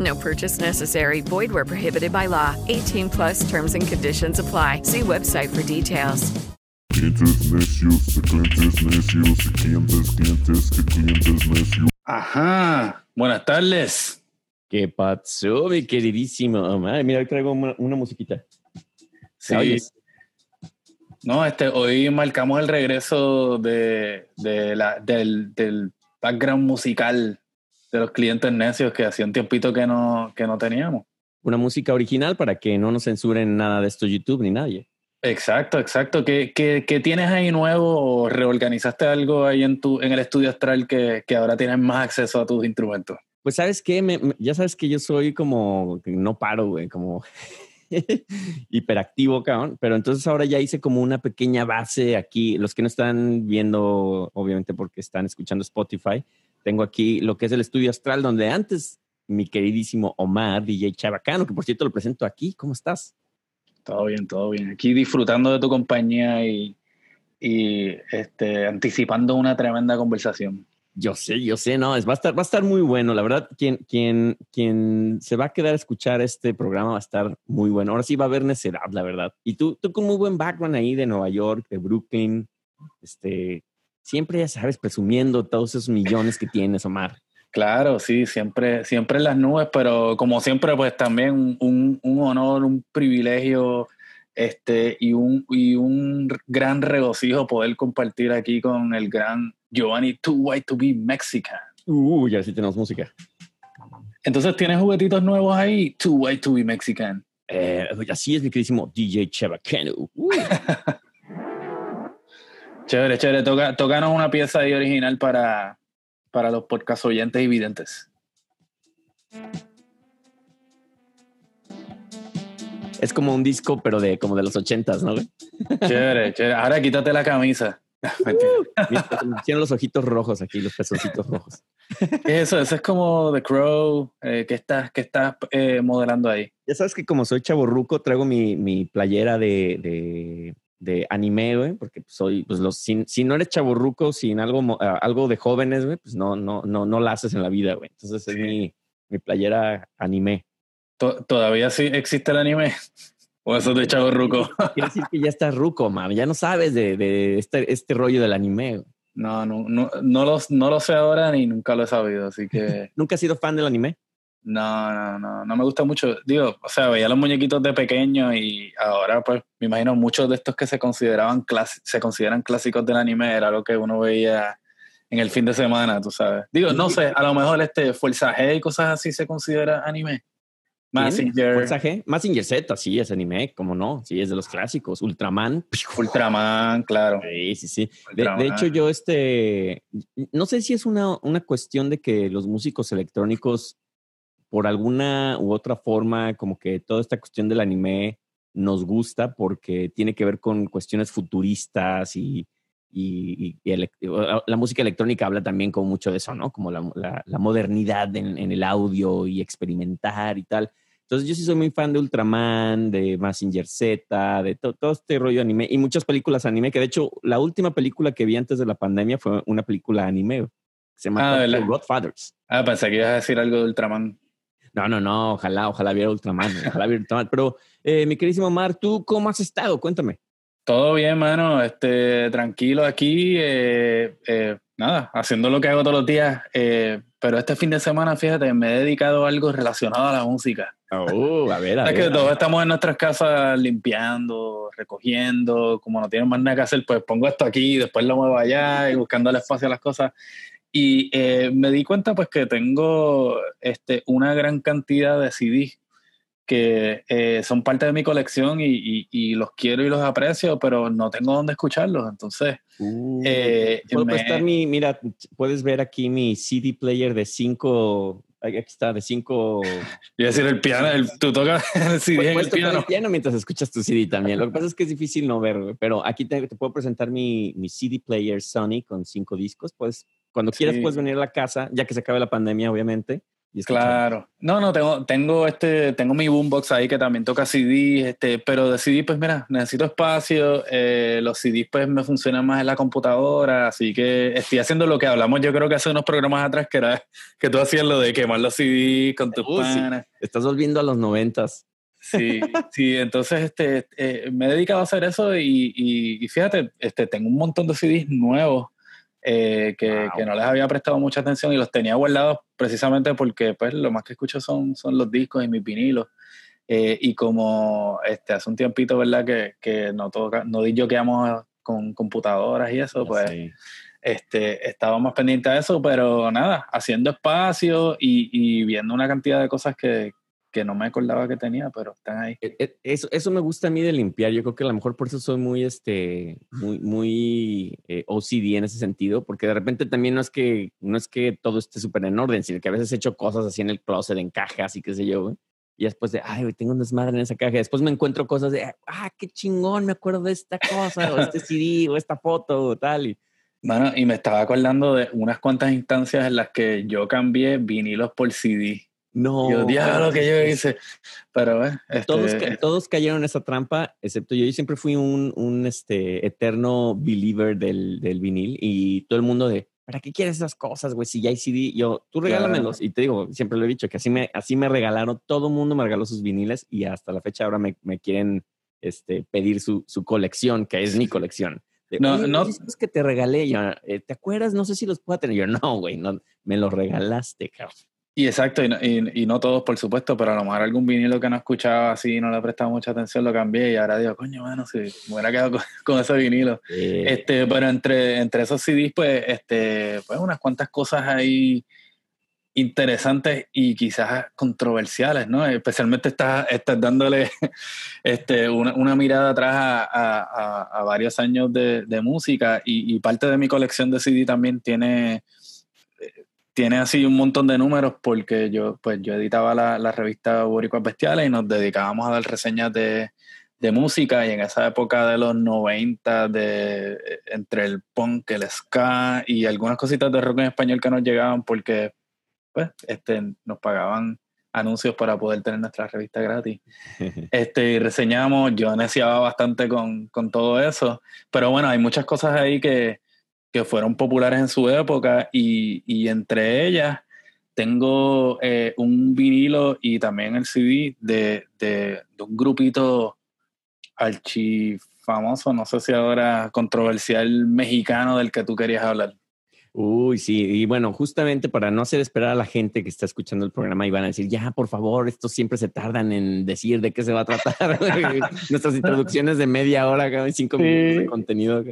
No purchase necessary. Void where prohibited by law. 18 plus terms and conditions apply. See website for details. Clientes necios, clientes necios, clientes, clientes, clientes necios. Ajá. Buenas tardes. ¿Qué pasó, mi queridísimo Omar? Mira, hoy traigo una, una musiquita. Sí. oyes? No, este, hoy marcamos el regreso de, de la, del, del background musical de los clientes necios que hacía un tiempito que no, que no teníamos. Una música original para que no nos censuren nada de esto YouTube ni nadie. Exacto, exacto. ¿Qué, qué, qué tienes ahí nuevo o reorganizaste algo ahí en, tu, en el estudio astral que, que ahora tienes más acceso a tus instrumentos? Pues, ¿sabes me- ya sabes que yo soy como, que no paro, güey, como hiperactivo, cabrón. Pero entonces ahora ya hice como una pequeña base aquí. Los que no están viendo, obviamente porque están escuchando Spotify, tengo aquí lo que es el estudio astral, donde antes mi queridísimo Omar, DJ Chabacano, que por cierto lo presento aquí. ¿Cómo estás? Todo bien, todo bien. Aquí disfrutando de tu compañía y, y este, anticipando una tremenda conversación. Yo sé, yo sé, no, es, va, a estar, va a estar muy bueno. La verdad, quien, quien, quien se va a quedar a escuchar este programa va a estar muy bueno. Ahora sí va a haber necedad, la verdad. Y tú, tú con muy buen background ahí de Nueva York, de Brooklyn, este, siempre ya sabes, presumiendo todos esos millones que tienes, Omar. Claro, sí, siempre, siempre en las nubes, pero como siempre, pues también un, un honor, un privilegio este, y, un, y un gran regocijo poder compartir aquí con el gran Giovanni Too White to Be Mexican. Uh, ya sí tenemos música. Entonces, ¿tienes juguetitos nuevos ahí? Too White to Be Mexican. Eh, así es, mi queridísimo DJ Chabacano. Uh, Chévere, chévere. Toca, tócanos una pieza ahí original para, para los podcast oyentes y videntes. es como un disco, pero de como de los ochentas, ¿no? Chévere, chévere. Ahora quítate la camisa. Tienen los ojitos rojos aquí, los pezoncitos rojos. ¿Qué es eso? Eso es como The Crow. Eh, ¿Qué estás, qué estás eh, modelando ahí? Ya sabes que como soy chaborruco, traigo mi, mi playera de, de, de anime, güey, porque soy, pues los, si, si no eres chaborruco, sin algo, ah, algo de jóvenes, güey, pues no, no, no, no la haces en la vida, güey. Entonces es mi, mi playera anime. To- ¿Todavía sí existe el anime? ¿O eso de chavo ruco? Quiere decir que ya estás ruco, man. Ya no sabes de, de este, este rollo del anime. güey. No, no, no, no, lo, no lo sé ahora ni nunca lo he sabido, así que ¿Nunca has sido fan del anime? No, no, no, no me gusta mucho. Digo, o sea, veía los muñequitos de pequeño y ahora pues me imagino muchos de estos que se consideraban se consideran clásicos del anime era lo que uno veía en el fin de semana, tú sabes. Digo, no sé, a lo mejor este Fuerza G y cosas así se considera anime. Mazinger, Fuerza G. Mazinger Z, sí, es anime, como no. Sí, es de los clásicos. Ultraman. Ultraman, claro. Sí, sí, sí. De, de hecho, yo este, no sé si es una, una cuestión de que los músicos electrónicos, por alguna u otra forma, como que toda esta cuestión del anime nos gusta porque tiene que ver con cuestiones futuristas y, y- y elec- la música electrónica habla también como mucho de eso, ¿no? Como la, la- la modernidad en, en el audio y experimentar y tal. Entonces yo sí soy muy fan de Ultraman, de Mazinger Z, de to- todo este rollo anime y muchas películas anime, que de hecho la última película que vi antes de la pandemia fue una película anime. que Se llama Ah. Godfathers. Ah, pensé que ibas a decir algo de Ultraman. No, no, no, ojalá, ojalá viera Ultraman, ojalá viera Ultraman. Pero eh, mi queridísimo Mar, ¿tú cómo has estado? Cuéntame. Todo bien, mano. Este, tranquilo aquí. eh, eh, nada, haciendo lo que hago todos los días. eh, pero este fin de semana, fíjate, me he dedicado a algo relacionado a la música. Oh, a ver, a Es ver. que todos estamos en nuestras casas limpiando, recogiendo, como no tienen más nada que hacer, pues pongo esto aquí, después lo muevo allá y buscando el espacio a las cosas. Y eh, me di cuenta pues que tengo este, una gran cantidad de CDs que eh, son parte de mi colección y, y- y los quiero y los aprecio, pero no tengo dónde escucharlos. Entonces, Uh, eh, Puedo me- prestar mi, mira, puedes ver aquí mi CD player de cinco, aquí está, de cinco. Yo iba a decir el piano, el, tú tocas el CD Puedes el piano. el piano mientras escuchas tu CD también. Lo que pasa es que es difícil no ver, pero aquí te, te puedo presentar mi, mi CD player Sony con cinco discos. Pues cuando quieras Sí. puedes venir a la casa, ya que se acabe la pandemia, obviamente. y. Claro. No, no, tengo, tengo este, tengo mi boombox ahí que también toca CD, este, pero de CD, pues mira, necesito espacio. eh, los CDs pues me funcionan más en la computadora, así que estoy haciendo lo que hablamos, yo creo que hace unos programas atrás, que era que tú hacías lo de quemar los CDs con tus Uh, sí. panas. Estás volviendo a los noventas. Sí, sí, entonces este, eh, me he dedicado a hacer eso y, y- y fíjate, este, tengo un montón de CDs nuevos eh, que, Wow. que no les había prestado mucha atención y los tenía guardados precisamente porque pues lo más que escucho son, son los discos y mis vinilos. Eh, y como este, hace un tiempito, ¿verdad? Que, que no, toca, no di yo que amo con computadoras y eso, pues sé. este, estaba más pendiente de eso, pero nada, haciendo espacio y, y viendo una cantidad de cosas que, que no me acordaba que tenía, pero están ahí. E- e- Eso, eso me gusta a mí de limpiar. Yo creo que a lo mejor por eso soy muy, este, muy, muy eh, OCD en ese sentido, porque de repente también no es que, no es que todo esté súper en orden, sino que a veces he hecho cosas así en el closet, en cajas y qué sé yo, güey. Y después de, ay, güey, tengo un desmadre en esa caja. Después me encuentro cosas de, ah, qué chingón, me acuerdo de esta cosa, o este CD, o esta foto, o tal. Y, Bueno, y me estaba acordando de unas cuantas instancias en las que yo cambié vinilos por CD. No. yo, diablo, que yo hice. Pero, este, Todos, ca- todos cayeron en esa trampa, excepto yo. Yo siempre fui un, un este, eterno believer del, del vinil y todo el mundo de, ¿para qué quieres esas cosas, güey? Si ya hay CD, yo, tú Claro. regálamelos. Y te digo, siempre lo he dicho, que así me, así me regalaron, todo el mundo me regaló sus viniles y hasta la fecha ahora me, me quieren este, pedir su, su colección, que es mi colección. De, No, "Oye, no- que te regalé, yo, eh, ¿te acuerdas? No sé si los puedo tener. Yo, no, güey, no, me los regalaste, cabrón. Y exacto, y no, y- y no todos, por supuesto, pero a lo mejor algún vinilo que no escuchaba así, no le prestaba mucha atención, lo cambié y ahora digo, coño, mano, si me hubiera quedado con, con ese vinilo. Este, pero entre, entre esos CDs, pues, este, pues unas cuantas cosas ahí interesantes y quizás controversiales, ¿no? Especialmente estás, estás dándole este, una, una mirada atrás a, a- a- a varios años de, de música y, y parte de mi colección de CD también tiene, eh, tiene así un montón de números porque yo, pues, yo editaba la, la revista Boricuas Bestiales y nos dedicábamos a dar reseñas de, de música. Y en esa época de los 90, de, entre el punk, el ska y algunas cositas de rock en español que nos llegaban porque pues, este, nos pagaban anuncios para poder tener nuestra revista gratis. Este, y reseñamos, yo neciaba bastante con, con todo eso, pero bueno, hay muchas cosas ahí que, que fueron populares en su época y, y entre ellas tengo eh, un vinilo y también el CD de, de, de un grupito archifamoso, no sé si ahora controversial mexicano del que tú querías hablar. Uy, sí, y bueno, justamente para no hacer esperar a la gente que está escuchando el programa y van a decir, ya, por favor, estos siempre se tardan en decir de qué se va a tratar. Nuestras introducciones de media hora, cada cinco Sí. minutos de contenido.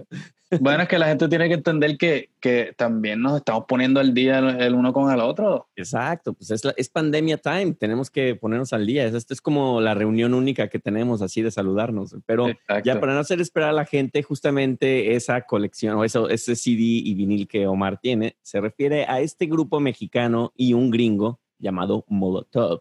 Bueno, es que la gente tiene que entender que, que también nos estamos poniendo al día el, el uno con el otro. Exacto, pues es, la- es pandemia time, tenemos que ponernos al día. Esto es como la reunión única que tenemos así de saludarnos, pero Exacto. ya para no hacer esperar a la gente, justamente esa colección o eso, ese CD y vinil que Omar tiene, se refiere a este grupo mexicano y un gringo llamado Molotov.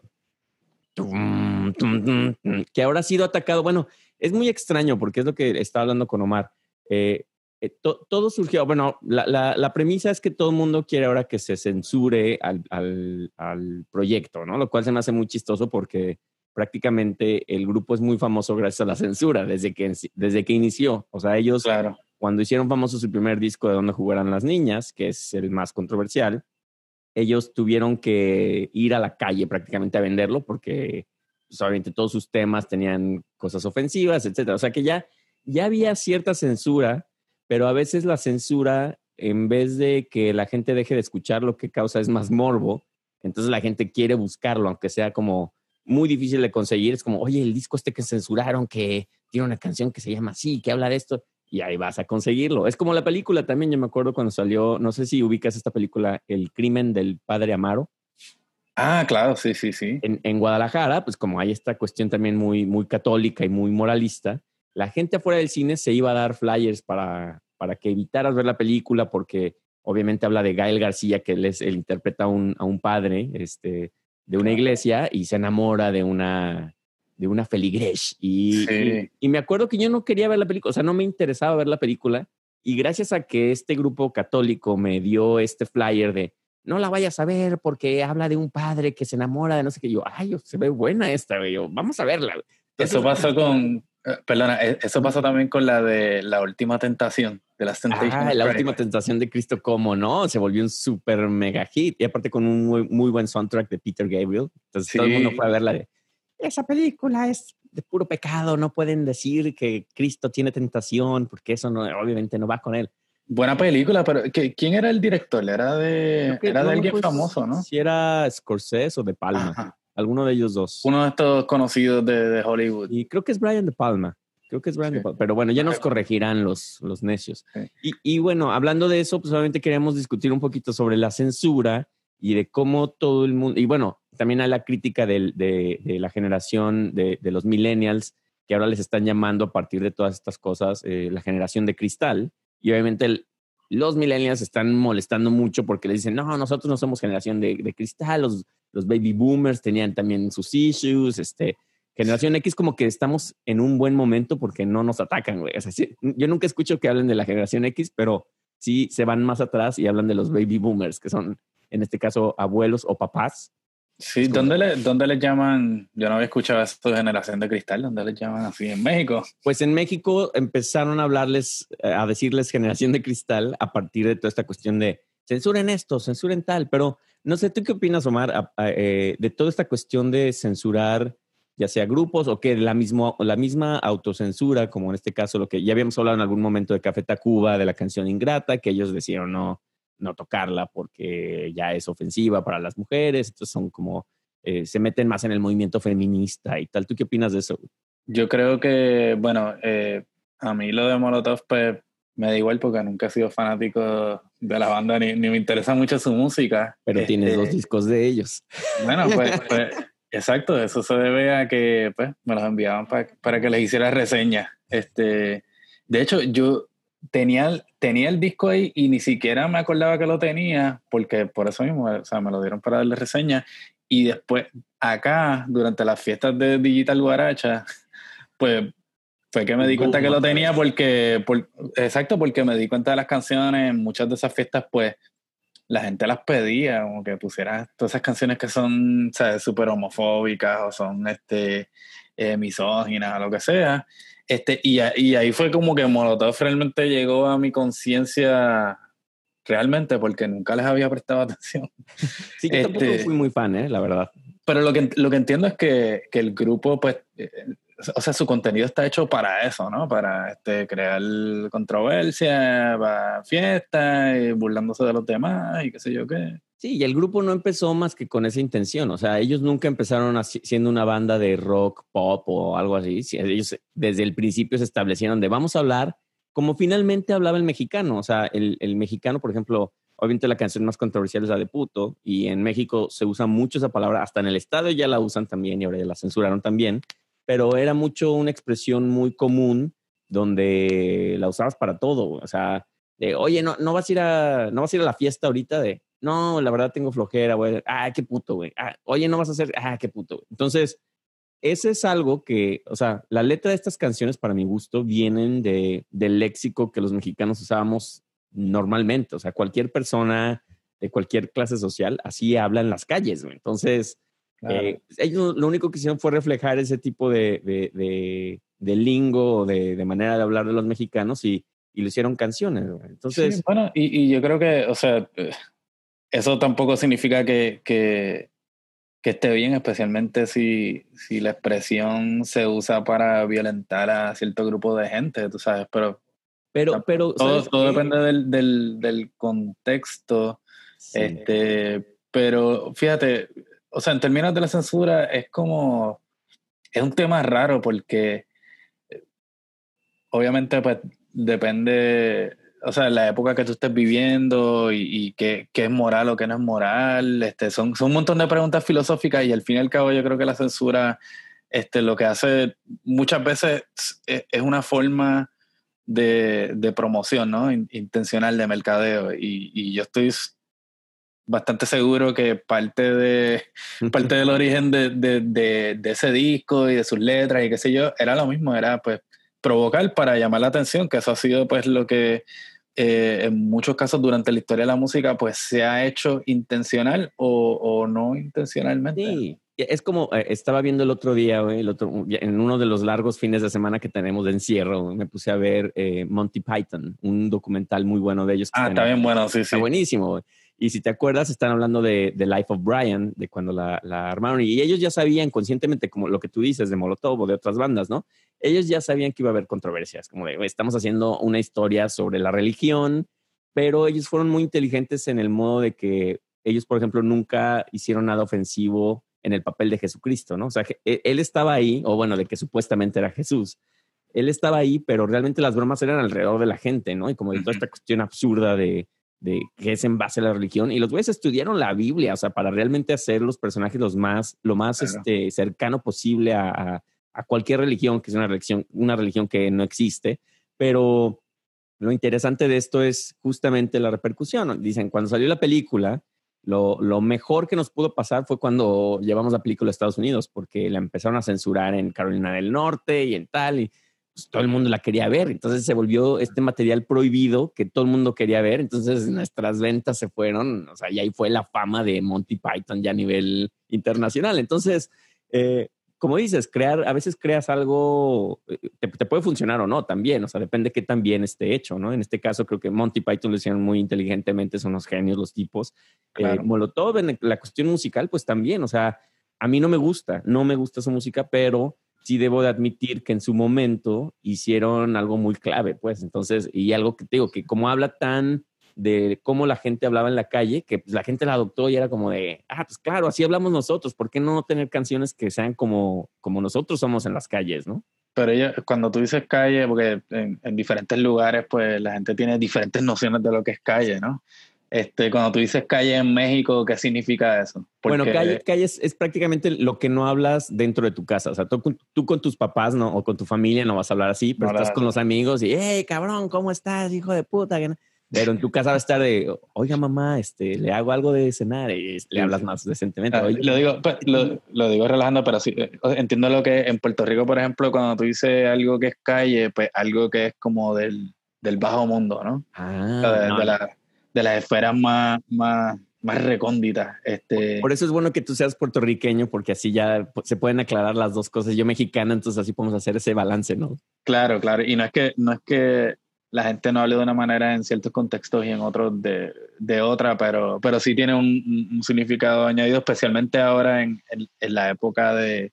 Tum, tum, tum, tum, Que ahora ha sido atacado. Bueno, es muy extraño porque es lo que estaba hablando con Omar. Eh, eh, to- todo surgió, bueno, la, la- la premisa es que todo el mundo quiere ahora que se censure al, al- al proyecto, ¿no? Lo cual se me hace muy chistoso porque prácticamente el grupo es muy famoso gracias a la censura desde que, desde que inició. O sea, ellos Claro. cuando hicieron famoso su primer disco de Donde jugaran las niñas, que es el más controversial, ellos tuvieron que ir a la calle prácticamente a venderlo porque pues, obviamente todos sus temas tenían cosas ofensivas, etcétera. O sea que ya, ya había cierta censura, pero a veces la censura en vez de que la gente deje de escuchar, lo que causa es más morbo. Entonces la gente quiere buscarlo, aunque sea como muy difícil de conseguir. Es como, oye, el disco este que censuraron, que tiene una canción que se llama así, que habla de esto, y ahí vas a conseguirlo. Es como la película también, yo me acuerdo cuando salió, no sé si ubicas esta película, El crimen del padre Amaro. Ah, claro, sí, sí, sí. En, en Guadalajara, pues como hay esta cuestión también muy, muy católica y muy moralista, la gente afuera del cine se iba a dar flyers para, para que evitaras ver la película porque obviamente habla de Gael García, que él, es, él interpreta a un, a un padre este, de una iglesia y se enamora de una, de una feligres. Y, Sí. y, y me acuerdo que yo no quería ver la película, o sea, no me interesaba ver la película. Y gracias a que este grupo católico me dio este flyer de no la vayas a ver porque habla de un padre que se enamora de no sé qué, yo, ay, se ve buena esta, güey, yo, vamos a verla. güey. Eso Entonces, pasó con, perdona, eh, eso pasó también con la de la última tentación, de las. Ah, la última tentación de Cristo, ¿cómo no? Se volvió un súper mega hit. Y aparte con un muy, muy buen soundtrack de Peter Gabriel. Entonces todo el mundo Sí. fue a verla de, esa película es de puro pecado, no pueden decir que Cristo tiene tentación, porque eso no, obviamente no va con él. Buena película, pero ¿qué- ¿quién era el director? Era de, que- era de no, alguien pues, famoso, ¿no? Si era Scorsese o De Palma, Ajá. Alguno de ellos dos. Uno de estos conocidos de, de Hollywood. Y creo que es Brian De Palma. Creo que es Brian Sí. De Palma. Pero bueno, ya nos corregirán los, los necios. Sí. Y, y bueno, hablando de eso, pues obviamente queríamos discutir un poquito sobre la censura y de cómo todo el mundo. Y bueno, también hay la crítica del- de, de la generación de, de los millennials, que ahora les están llamando a partir de todas estas cosas eh, la generación de cristal. Y obviamente el- los millennials están molestando mucho porque les dicen, no, nosotros no somos generación de, de cristal, los, los baby boomers tenían también sus issues, este, generación X como que estamos en un buen momento porque no nos atacan, güey. O sea, sí, yo nunca escucho que hablen de la generación X, pero sí se van más atrás y hablan de los baby boomers, que son en este caso abuelos o papás. Sí, ¿dónde le, ¿dónde le llaman? Yo no había escuchado esto de generación de cristal, ¿dónde le llaman así? En México. Pues en México empezaron a hablarles, eh, a decirles generación de cristal a partir de toda esta cuestión de censuren esto, censuren tal, pero no sé, ¿tú qué opinas, Omar, eh, de toda esta cuestión de censurar ya sea grupos o que la, mismo, la misma autocensura, como en este caso lo que ya habíamos hablado en algún momento de Café Tacuba, de la canción Ingrata, que ellos decidieron no, no tocarla porque ya es ofensiva para las mujeres, entonces son como, eh, se meten más en el movimiento feminista y tal. ¿Tú qué opinas de eso? Yo creo que, bueno, eh, a mí lo de Molotov pues, me da igual porque nunca he sido fanático de la banda ni, ni me interesa mucho su música. Pero tienes Este, dos discos de ellos. Bueno, pues, pues, exacto, eso se debe a que pues, me los enviaban pa- para que les hiciera reseña. Este, de hecho, yo tenía, el- tenía el disco ahí y ni siquiera me acordaba que lo tenía, porque por eso mismo, o sea, me lo dieron para darle reseña. Y después, acá, durante las fiestas de Digital Guaracha, pues fue que me di cuenta que lo tenía porque, por- exacto, porque me di cuenta de las canciones, muchas de esas fiestas, pues la gente las pedía, como que pusieras todas esas canciones que son, ¿sabes?, súper homofóbicas o son, este, eh, misóginas o lo que sea. Este, y, y ahí fue como que Molotov realmente llegó a mi conciencia realmente porque nunca les había prestado atención. Sí, yo tampoco Este- fui muy fan, ¿eh? la verdad. Pero lo que, lo que entiendo es que, que el grupo, pues, eh, o sea, su contenido está hecho para eso, ¿no? Para este, crear controversia, para fiestas, burlándose de los demás y qué sé yo qué. Sí, y el grupo no empezó más que con esa intención. O sea, ellos nunca empezaron siendo una banda de rock, pop o algo así. Sí, Ellos desde el principio se establecieron de vamos a hablar como finalmente hablaba el mexicano. O sea, el, el mexicano, por ejemplo, obviamente la canción más controversial es la de puto, y en México se usa mucho esa palabra, hasta en el estadio ya la usan también y ahora ya la censuraron también, pero era mucho una expresión muy común donde la usabas para todo. O sea, de, oye, no, no vas a ir a, no vas a ir a la fiesta ahorita de, no, la verdad tengo flojera, güey. Ah, qué puto, güey. Ah, oye, no vas a hacer, ah, qué puto. Entonces, ese es algo que, o sea, la letra de estas canciones, para mi gusto, vienen de, del léxico que los mexicanos usábamos normalmente. O sea, cualquier persona de cualquier clase social así habla en las calles, güey. Entonces, eh, ellos lo único que hicieron fue reflejar ese tipo de, de, de, de lingo, de, de manera de hablar de los mexicanos y, y lo hicieron canciones. Entonces, Sí, bueno, y, y yo creo que, o sea, eh, eso tampoco significa que, que, que esté bien, especialmente si, si la expresión se usa para violentar a cierto grupo de gente, tú sabes, pero Pero, pero todo, todo depende del, del, del contexto. Este, pero fíjate, o sea, en términos de la censura es como, es un tema raro porque eh, obviamente pues depende, o sea, la época que tú estés viviendo y, y qué, qué, es moral o qué no es moral, este, son, son un montón de preguntas filosóficas y al fin y al cabo yo creo que la censura este, lo que hace muchas veces es, es una forma de, de, promoción, ¿no? Intencional de mercadeo y yo estoy bastante seguro que parte de parte del origen de, de, de, de, ese disco y de sus letras y qué sé yo, era lo mismo, era pues provocar para llamar la atención, que eso ha sido pues lo que eh, en muchos casos durante la historia de la música pues se ha hecho intencional o, o no intencionalmente. Sí. Es como eh, estaba viendo el otro día, el otro, en uno de los largos fines de semana que tenemos de encierro, me puse a ver eh, Monty Python, un documental muy bueno de ellos. Ah, está bien bueno, sí, está sí. buenísimo. Y si te acuerdas, están hablando de The Life of Brian, de cuando la, la, armaron. Y ellos ya sabían conscientemente, como lo que tú dices de Molotov o de otras bandas, ¿no? Ellos ya sabían que iba a haber controversias, como de, estamos haciendo una historia sobre la religión, pero ellos fueron muy inteligentes en el modo de que ellos, por ejemplo, nunca hicieron nada ofensivo en el papel de Jesucristo, ¿no? O sea, e, él estaba ahí, o bueno, de que supuestamente era Jesús. Él estaba ahí, pero realmente las bromas eran alrededor de la gente, ¿no? Y como de toda esta cuestión absurda de de que es en base a la religión y los güeyes estudiaron la Biblia, o sea, para realmente hacer los personajes los más, lo más claro. este, cercano posible a, a, a, cualquier religión, que es una religión, una religión que no existe, pero lo interesante de esto es justamente la repercusión. Dicen, cuando salió la película, lo, lo, mejor que nos pudo pasar fue cuando llevamos la película a Estados Unidos, porque la empezaron a censurar en Carolina del Norte y en tal, y pues, todo el mundo la quería ver. Entonces se volvió este material prohibido que todo el mundo quería ver. Entonces nuestras ventas se fueron, o sea, y ahí fue la fama de Monty Python ya a nivel internacional. Entonces, eh, como dices, crear, a veces creas algo, te, te, puede funcionar o no también, o sea, depende de qué tan bien esté hecho, ¿no? En este caso creo que Monty Python lo hicieron muy inteligentemente, son unos genios los tipos. Claro. Eh, Molotov en la cuestión musical, pues también, o sea, a mí no me gusta, no me gusta su música, pero sí debo de admitir que en su momento hicieron algo muy clave, pues entonces, y algo que te digo, que como habla tan de cómo la gente hablaba en la calle, que pues, la gente la adoptó y era como de, ah, pues claro, así hablamos nosotros, ¿por qué no tener canciones que sean como, como nosotros somos en las calles, no? Pero ella, cuando tú dices calle, porque en, en diferentes lugares, pues la gente tiene diferentes nociones de lo que es calle, ¿no? Este, cuando tú dices calle en México, ¿qué significa eso? Porque... Bueno, calle, calle es, es, prácticamente lo que no hablas dentro de tu casa. O sea, tú, tú, con tus papás no, o con tu familia no vas a hablar así, pero no, estás con los amigos y, hey, cabrón, ¿cómo estás, hijo de puta? Pero en tu casa va a estar de, oiga, mamá, este, le hago algo de cenar y le hablas más decentemente. Oye, lo, digo, lo, lo, digo relajando, pero sí, eh, entiendo lo que en Puerto Rico, por ejemplo, cuando tú dices algo que es calle, pues algo que es como del, del bajo mundo, ¿no? Ah, de, no. de la, de las esferas más, más, más recónditas. Este... Por eso es bueno que tú seas puertorriqueño, porque así ya se pueden aclarar las dos cosas. Yo mexicana, entonces así podemos hacer ese balance, ¿no? Claro, claro. Y no es que, no es que la gente no hable de una manera en ciertos contextos y en otros de, de otra, pero, pero sí tiene un, un, significado añadido, especialmente ahora en, en, en la época de,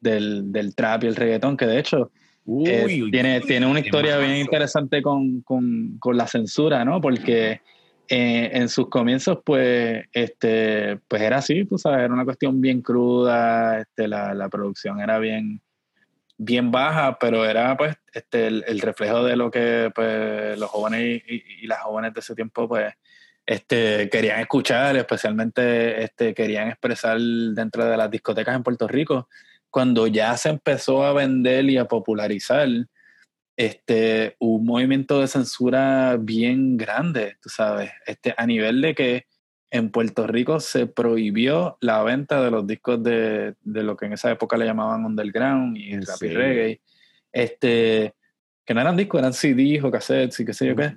del, del, trap y el reggaetón, que de hecho uy, eh, uy, tiene, tiene una historia bien interesante con, con, con, la censura, ¿no? Porque eh, en sus comienzos, pues, este, pues era así, tú sabes, era una cuestión bien cruda, este, la, producción era bien, bien baja, pero era pues este, el, reflejo de lo que pues, los jóvenes y, y, las jóvenes de ese tiempo pues este, querían escuchar, especialmente este, querían expresar dentro de las discotecas en Puerto Rico. Cuando ya se empezó a vender y a popularizar, este, un movimiento de censura bien grande, tú sabes, este, a nivel de que en Puerto Rico se prohibió la venta de los discos de, de lo que en esa época le llamaban underground y rap sí. y reggae. Este, que no eran discos, eran CDs o cassettes y qué sé yo qué.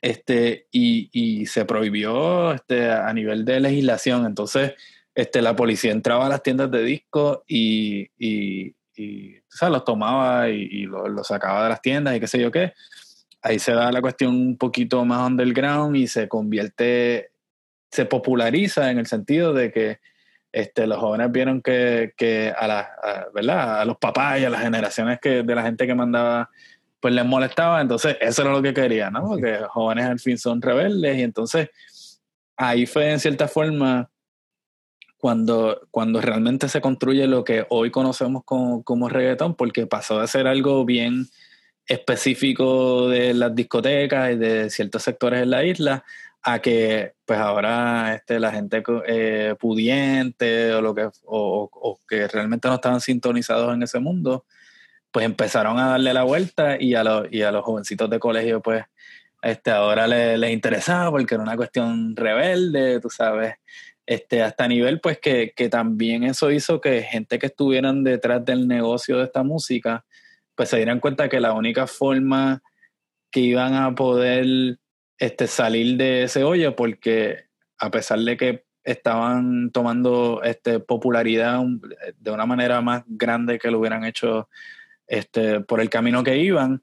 Este, y, y se prohibió este, a nivel de legislación. Entonces, este, la policía entraba a las tiendas de discos y, y, y ¿sabes? los tomaba y, y los lo sacaba de las tiendas y qué sé yo qué. Ahí se da la cuestión un poquito más underground y se convierte se populariza en el sentido de que este, los jóvenes vieron que, que a, la, a, ¿verdad? a los papás y a las generaciones que, de la gente que mandaba pues les molestaba, entonces eso era lo que quería, ¿no? Porque jóvenes al fin son rebeldes y entonces ahí fue en cierta forma cuando, cuando realmente se construye lo que hoy conocemos como, como reggaetón, porque pasó de ser algo bien específico de las discotecas y de ciertos sectores en la isla a que pues ahora este, la gente eh, pudiente o lo que o, que realmente no estaban sintonizados en ese mundo pues empezaron a darle la vuelta y a, los, y a los jovencitos de colegio pues este, ahora les, les interesaba porque era una cuestión rebelde, tú sabes, este, hasta nivel pues que, que, también eso hizo que gente que estuvieran detrás del negocio de esta música pues se dieran cuenta que la única forma que iban a poder este, salir de ese hoyo porque a pesar de que estaban tomando este, popularidad de una manera más grande que lo hubieran hecho este, por el camino que iban,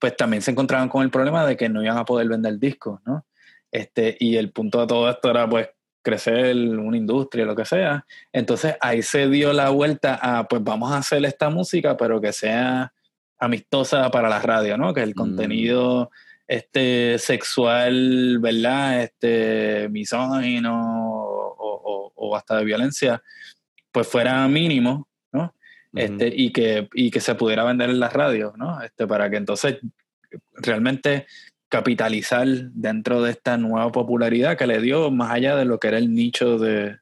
pues también se encontraban con el problema de que no iban a poder vender discos, ¿no? Este, y el punto de todo esto era pues crecer una industria, lo que sea. Entonces ahí se dio la vuelta a, pues vamos a hacer esta música, pero que sea amistosa para la radio, ¿no? Que el mm. contenido este, sexual, ¿verdad? Este, misógino o, o, hasta de violencia, pues fuera mínimo, ¿no? este, y, que, y que se pudiera vender en las radios, ¿no? Este, para que entonces realmente capitalizar dentro de esta nueva popularidad que le dio más allá de lo que era el nicho de,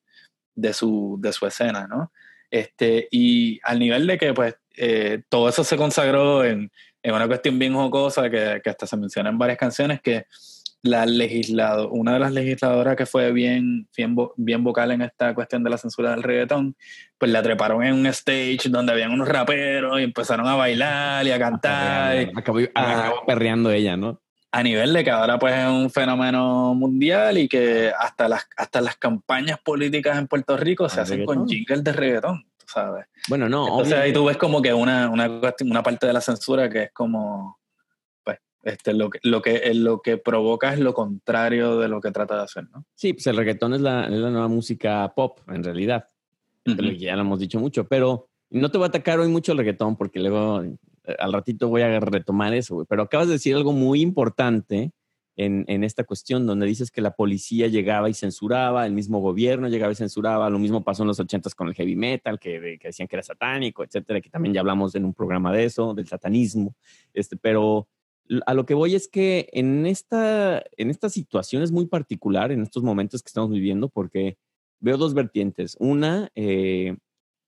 de, su, de su escena, ¿no? Este, y al nivel de que pues eh, todo eso se consagró en, en, una cuestión bien jocosa que, que hasta se menciona en varias canciones que la legislado, una de las legisladoras que fue bien, bien, bien, vocal en esta cuestión de la censura del reggaetón, pues la treparon en un stage donde habían unos raperos y empezaron a bailar y a cantar. Acabó, perreando ella, ¿no? A nivel de que ahora pues es un fenómeno mundial y que hasta las, hasta las campañas políticas en Puerto Rico se hacen con jingles de reggaetón, sabes. Bueno, no. Entonces ahí tú ves como que una, una, una parte de la censura que es como este, lo, que, lo, que, lo que provoca es lo contrario de lo que trata de hacer, ¿no? Sí, pues el reggaetón es la, es la nueva música pop, en realidad. Ya lo hemos dicho mucho, pero no te voy a atacar hoy mucho el reggaetón porque luego al ratito voy a retomar eso, Pero acabas de decir algo muy importante en, en, esta cuestión donde dices que la policía llegaba y censuraba, el mismo gobierno llegaba y censuraba, lo mismo pasó en los ochentas con el heavy metal, que, que, decían que era satánico, etcétera, que también ya hablamos en un programa de eso, del satanismo, este, pero a lo que voy es que en esta, en esta situación es muy particular, en estos momentos que estamos viviendo, porque veo dos vertientes. Una, eh,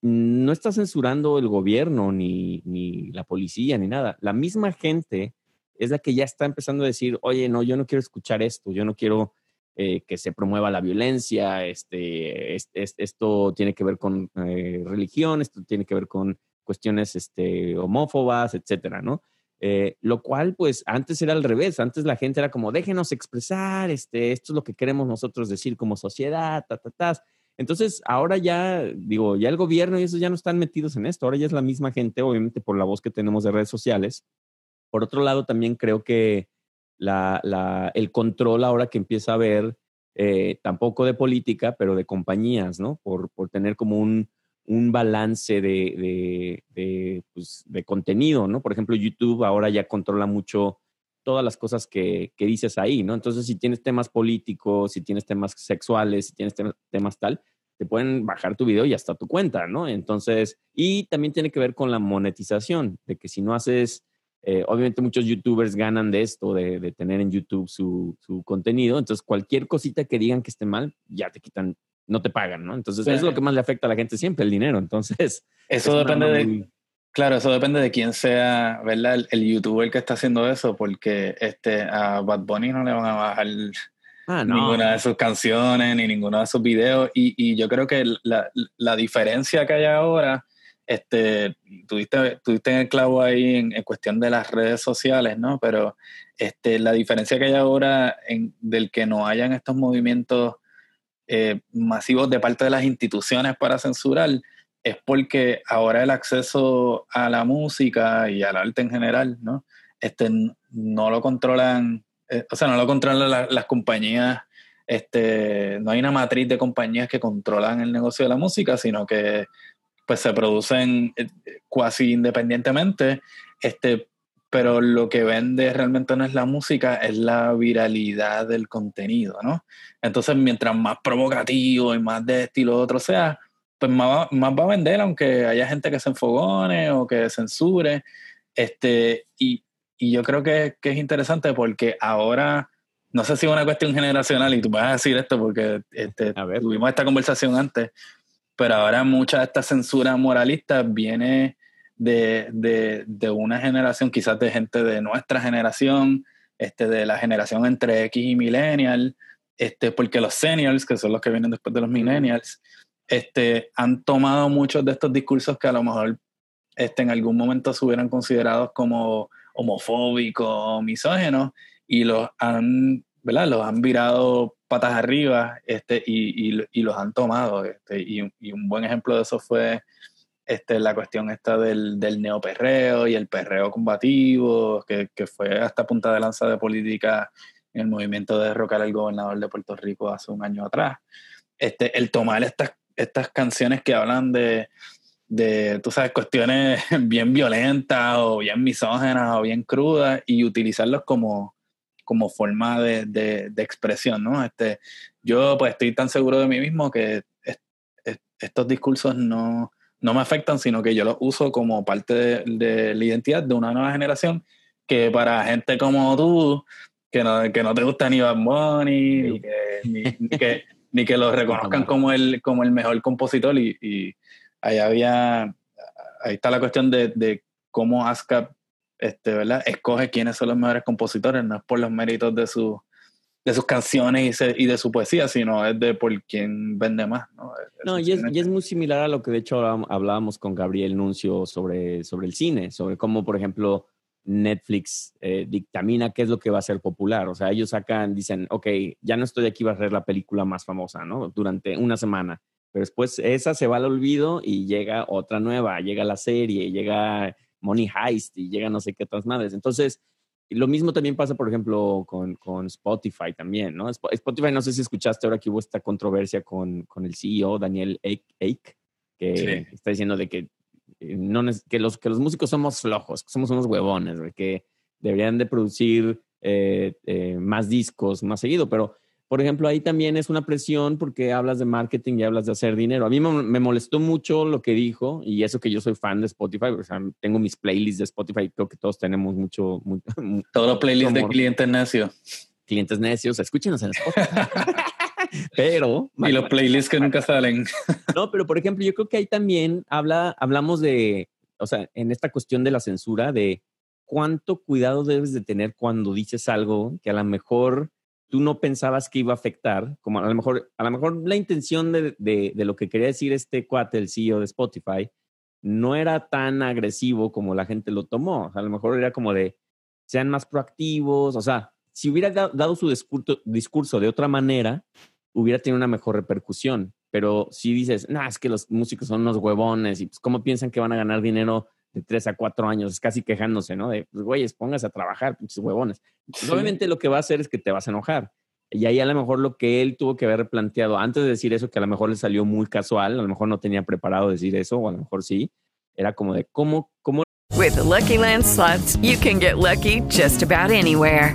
no está censurando el gobierno, ni, ni la policía, ni nada. La misma gente es la que ya está empezando a decir, oye, no, yo no quiero escuchar esto, yo no quiero eh, que se promueva la violencia, este, esto tiene que ver con eh, religión, esto tiene que ver con cuestiones este, homófobas, etcétera, ¿no? Eh, lo cual, pues, antes era al revés. Antes la gente era como, déjenos expresar, este, esto es lo que queremos nosotros decir como sociedad, ta, ta, ta. Entonces, ahora ya, digo, ya el gobierno y eso ya no están metidos en esto. Ahora ya es la misma gente, obviamente, por la voz que tenemos de redes sociales. Por otro lado, también creo que la, la, el control ahora que empieza a haber, eh, tampoco de política, pero de compañías, ¿no? Por, por tener como un, un balance de, de, pues, de, contenido, ¿no? Por ejemplo, YouTube ahora ya controla mucho todas las cosas que, que, dices ahí, ¿no? Entonces, si tienes temas políticos, si tienes temas sexuales, si tienes temas, tal, te pueden bajar tu video y hasta tu cuenta, ¿no? Entonces, y también tiene que ver con la monetización, de que si no haces, eh, obviamente muchos youtubers ganan de esto, de, de tener en YouTube su, su, contenido, entonces cualquier cosita que digan que esté mal, ya te quitan no te pagan, ¿no? Entonces, eso es lo que más le afecta a la gente siempre, el dinero. Entonces, eso depende de. Claro, eso depende de quién sea, ¿verdad? El, youtuber que está haciendo eso, porque este, a Bad Bunny no le van a bajar ah, ninguna de sus canciones ni ninguno de sus videos. Y, y yo creo que la, la, diferencia que hay ahora, este, tuviste, tuviste el clavo ahí en, en, cuestión de las redes sociales, ¿no? Pero este, la diferencia que hay ahora en, del que no hayan estos movimientos eh, masivos de parte de las instituciones para censurar es porque ahora el acceso a la música y al arte en general, ¿no? Este, no lo controlan, eh, o sea, no lo controlan las compañías, este, no hay una matriz de compañías que controlan el negocio de la música, sino que pues se producen eh, cuasi independientemente, este, pero lo que vende realmente no es la música, es la viralidad del contenido, ¿no? Entonces, mientras más provocativo y más de estilo otro sea, pues más, más va a vender, aunque haya gente que se enfogone o que censure. Este, y, y yo creo que, que, es interesante porque ahora, no sé si es una cuestión generacional, y tú vas a decir esto porque este, tuvimos esta conversación antes, pero ahora mucha de esta censura moralista viene de, de, de, una generación, quizás de gente de nuestra generación, este, de la generación entre X y millennial, este, porque los seniors, que son los que vienen después de los millennials, este, han tomado muchos de estos discursos que a lo mejor este, en algún momento se hubieran considerado como homofóbicos misógenos y los han, ¿verdad? Los han virado patas arriba este, y, los han tomado. Y, un buen ejemplo de eso fue la cuestión esta del, del neoperreo y el perreo combativo, que, fue hasta punta de lanza de política en el movimiento de derrocar al gobernador de Puerto Rico hace un año atrás. El tomar estas, estas canciones que hablan de, de, tú sabes, cuestiones bien violentas o bien misógenas o bien crudas y utilizarlos como, como forma de, de, de, expresión, ¿no? Este, yo pues estoy tan seguro de mí mismo que es, es, estos discursos no, no me afectan, sino que yo los uso como parte de, de, la identidad de una nueva generación que para gente como tú, que no, que no te gusta ni Bad Bunny, ni que, ni, ni que, ni que lo reconozcan como el, como el mejor compositor y, y ahí había, ahí está la cuestión de, de cómo ASCAP este, ¿verdad? escoge quiénes son los mejores compositores, no es por los méritos de, su, de sus canciones y, se, y de su poesía, sino es de por quién vende más. No, no y, es, y, es, muy similar a lo que de hecho hablábamos con Gabriel Nuncio sobre, sobre el cine, sobre cómo, por ejemplo, Netflix eh, dictamina qué es lo que va a ser popular. O sea, ellos sacan, dicen, ok, ya no estoy aquí, va a ser la película más famosa, ¿no? Durante una semana. Pero después esa se va al olvido y llega otra nueva, llega la serie, llega Money Heist y llega no sé qué otras madres. Entonces, lo mismo también pasa, por ejemplo, con, con, Spotify también, ¿no? Spotify, no sé si escuchaste ahora que hubo esta controversia con, con el CEO, Daniel Eich, que sí. está diciendo de que, no, que, los, que los músicos somos flojos, que somos unos huevones, que deberían de producir eh, eh, más discos más seguido, pero por ejemplo, ahí también es una presión porque hablas de marketing y hablas de hacer dinero. A mí me, molestó mucho lo que dijo y eso que yo soy fan de Spotify, o sea, tengo mis playlists de Spotify, creo que todos tenemos mucho... mucho Todos los playlists de clientes necios. Clientes necios, escúchenos en Spotify. pero... Y los playlists que nunca salen. no, pero por ejemplo, yo creo que ahí también habla, hablamos de, o sea, en esta cuestión de la censura, de cuánto cuidado debes de tener cuando dices algo que a lo mejor tú no pensabas que iba a afectar, como a lo mejor, a lo mejor la intención de, de, de, lo que quería decir este cuate, el CEO de Spotify, no era tan agresivo como la gente lo tomó. O sea, a lo mejor era como de, sean más proactivos, o sea, si hubiera dado su discurso, discurso de otra manera, hubiera tenido una mejor repercusión. Pero si dices, no, es que los músicos son unos huevones y pues cómo piensan que van a ganar dinero de tres a cuatro años, es casi quejándose, ¿no? De, pues, güeyes, póngase a trabajar, pinches huevones. Pues, obviamente lo que va a hacer es que te vas a enojar. Y ahí a lo mejor lo que él tuvo que haber planteado antes de decir eso, que a lo mejor le salió muy casual, a lo mejor no tenía preparado decir eso, o a lo mejor sí, era como de cómo, cómo. With the Lucky Land slots, you can get lucky just about anywhere.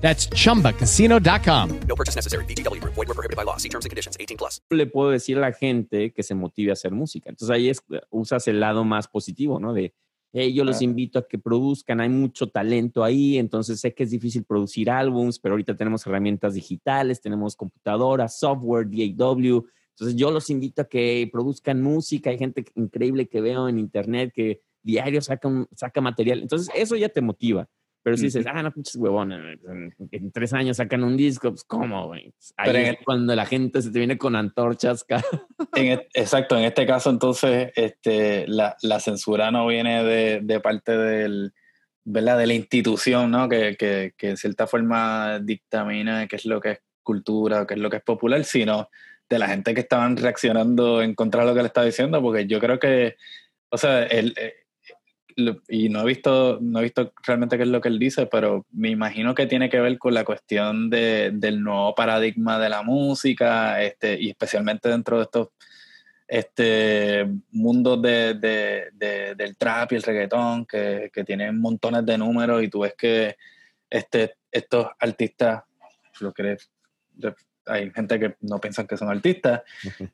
That's chumbacasino.com. No purchase necessary. BGW. Void were prohibited by law. See terms and conditions 18 plus. Le puedo decir a la gente que se motive a hacer música. Entonces ahí es, usas el lado más positivo, ¿no? De, hey, yo los invito a que produzcan, hay mucho talento ahí, entonces sé que es difícil producir álbums, pero ahorita tenemos herramientas digitales, tenemos computadoras, software, DAW, Entonces yo los invito a que produzcan música, hay gente increíble que veo en internet que diario saca, saca material. Entonces eso ya te motiva. Pero si dices, ah, no, pinches huevones, en, en tres años sacan un disco, pues ¿cómo, güey? Pues, ahí Pero es el- cuando la gente se te viene con antorchas. En e- exacto, en este caso entonces este, la, la censura no viene de, de parte del, ¿verdad? de la institución, ¿no? que, que, que en cierta forma dictamina qué es lo que es cultura, qué es lo que es popular, sino de la gente que estaban reaccionando en contra de lo que le estaba diciendo, porque yo creo que, o sea, él, eh, y no he visto no he visto realmente qué es lo que él dice, pero me imagino que tiene que ver con la cuestión de, del nuevo paradigma de la música, este, y especialmente dentro de estos este mundos de, de- de- del trap y el reggaetón que, que tienen montones de números y tú ves que este, estos artistas, lo que hay gente que no piensan que son artistas,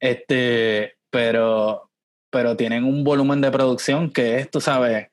este, pero, pero tienen un volumen de producción que es, tú sabes,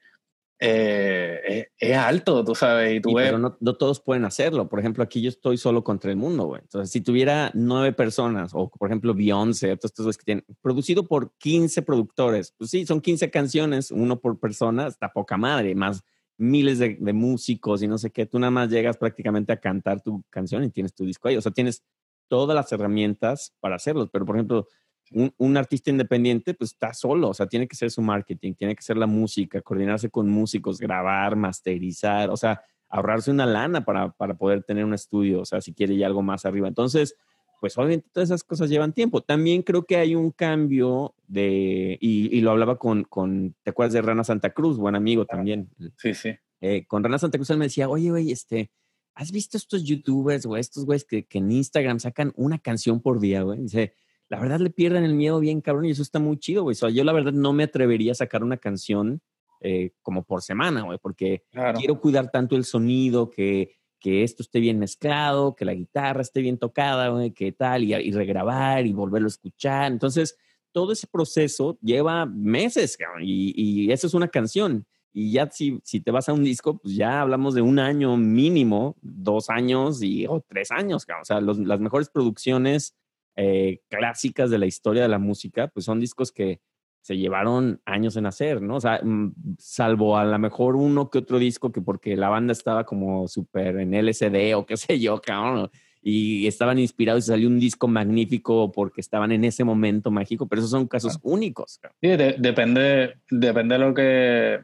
eh, es, es alto, tú sabes, y tú Sí, ves... pero no, no todos pueden hacerlo. Por ejemplo, aquí yo estoy solo contra el mundo, güey. Entonces, si tuviera nueve personas, o por ejemplo Beyoncé, todos estos que tienen, producido por 15 productores, pues sí, son 15 canciones, uno por persona, está poca madre, más miles de, de músicos y no sé qué. Tú nada más llegas prácticamente a cantar tu canción y tienes tu disco ahí. O sea, tienes todas las herramientas para hacerlo. Pero, por ejemplo, un, un artista independiente, pues está solo, o sea, tiene que ser su marketing, tiene que ser la música, coordinarse con músicos, grabar, masterizar, o sea, ahorrarse una lana para, para poder tener un estudio, o sea, si quiere ya algo más arriba. Entonces, pues obviamente todas esas cosas llevan tiempo. También creo que hay un cambio de, y, y lo hablaba con, con, ¿te acuerdas de Rana Santa Cruz? Buen amigo también. Sí, sí. Eh, con Rana Santa Cruz él me decía, oye, güey, este, ¿has visto estos youtubers o estos güeyes que, que en Instagram sacan una canción por día, güey? Dice, la verdad le pierden el miedo bien cabrón y eso está muy chido, güey. O sea, yo la verdad no me atrevería a sacar una canción eh, como por semana, güey, porque Claro. quiero cuidar tanto el sonido, que, que esto esté bien mezclado, que la guitarra esté bien tocada, güey, que tal, y, y regrabar y volverlo a escuchar. Entonces, todo ese proceso lleva meses, cabrón, y, y eso es una canción. Y ya si, si te vas a un disco, pues ya hablamos de un año mínimo, dos años y o tres años, cabrón. O sea, los- las mejores producciones eh, clásicas de la historia de la música, pues son discos que se llevaron años en hacer, ¿no? O sea, mm, salvo a lo mejor uno que otro disco que porque la banda estaba como súper en LSD o qué sé yo, cabrón, y estaban inspirados y salió un disco magnífico porque estaban en ese momento mágico, pero esos son casos únicos. cabrón. Sí, de- depende, depende de lo que,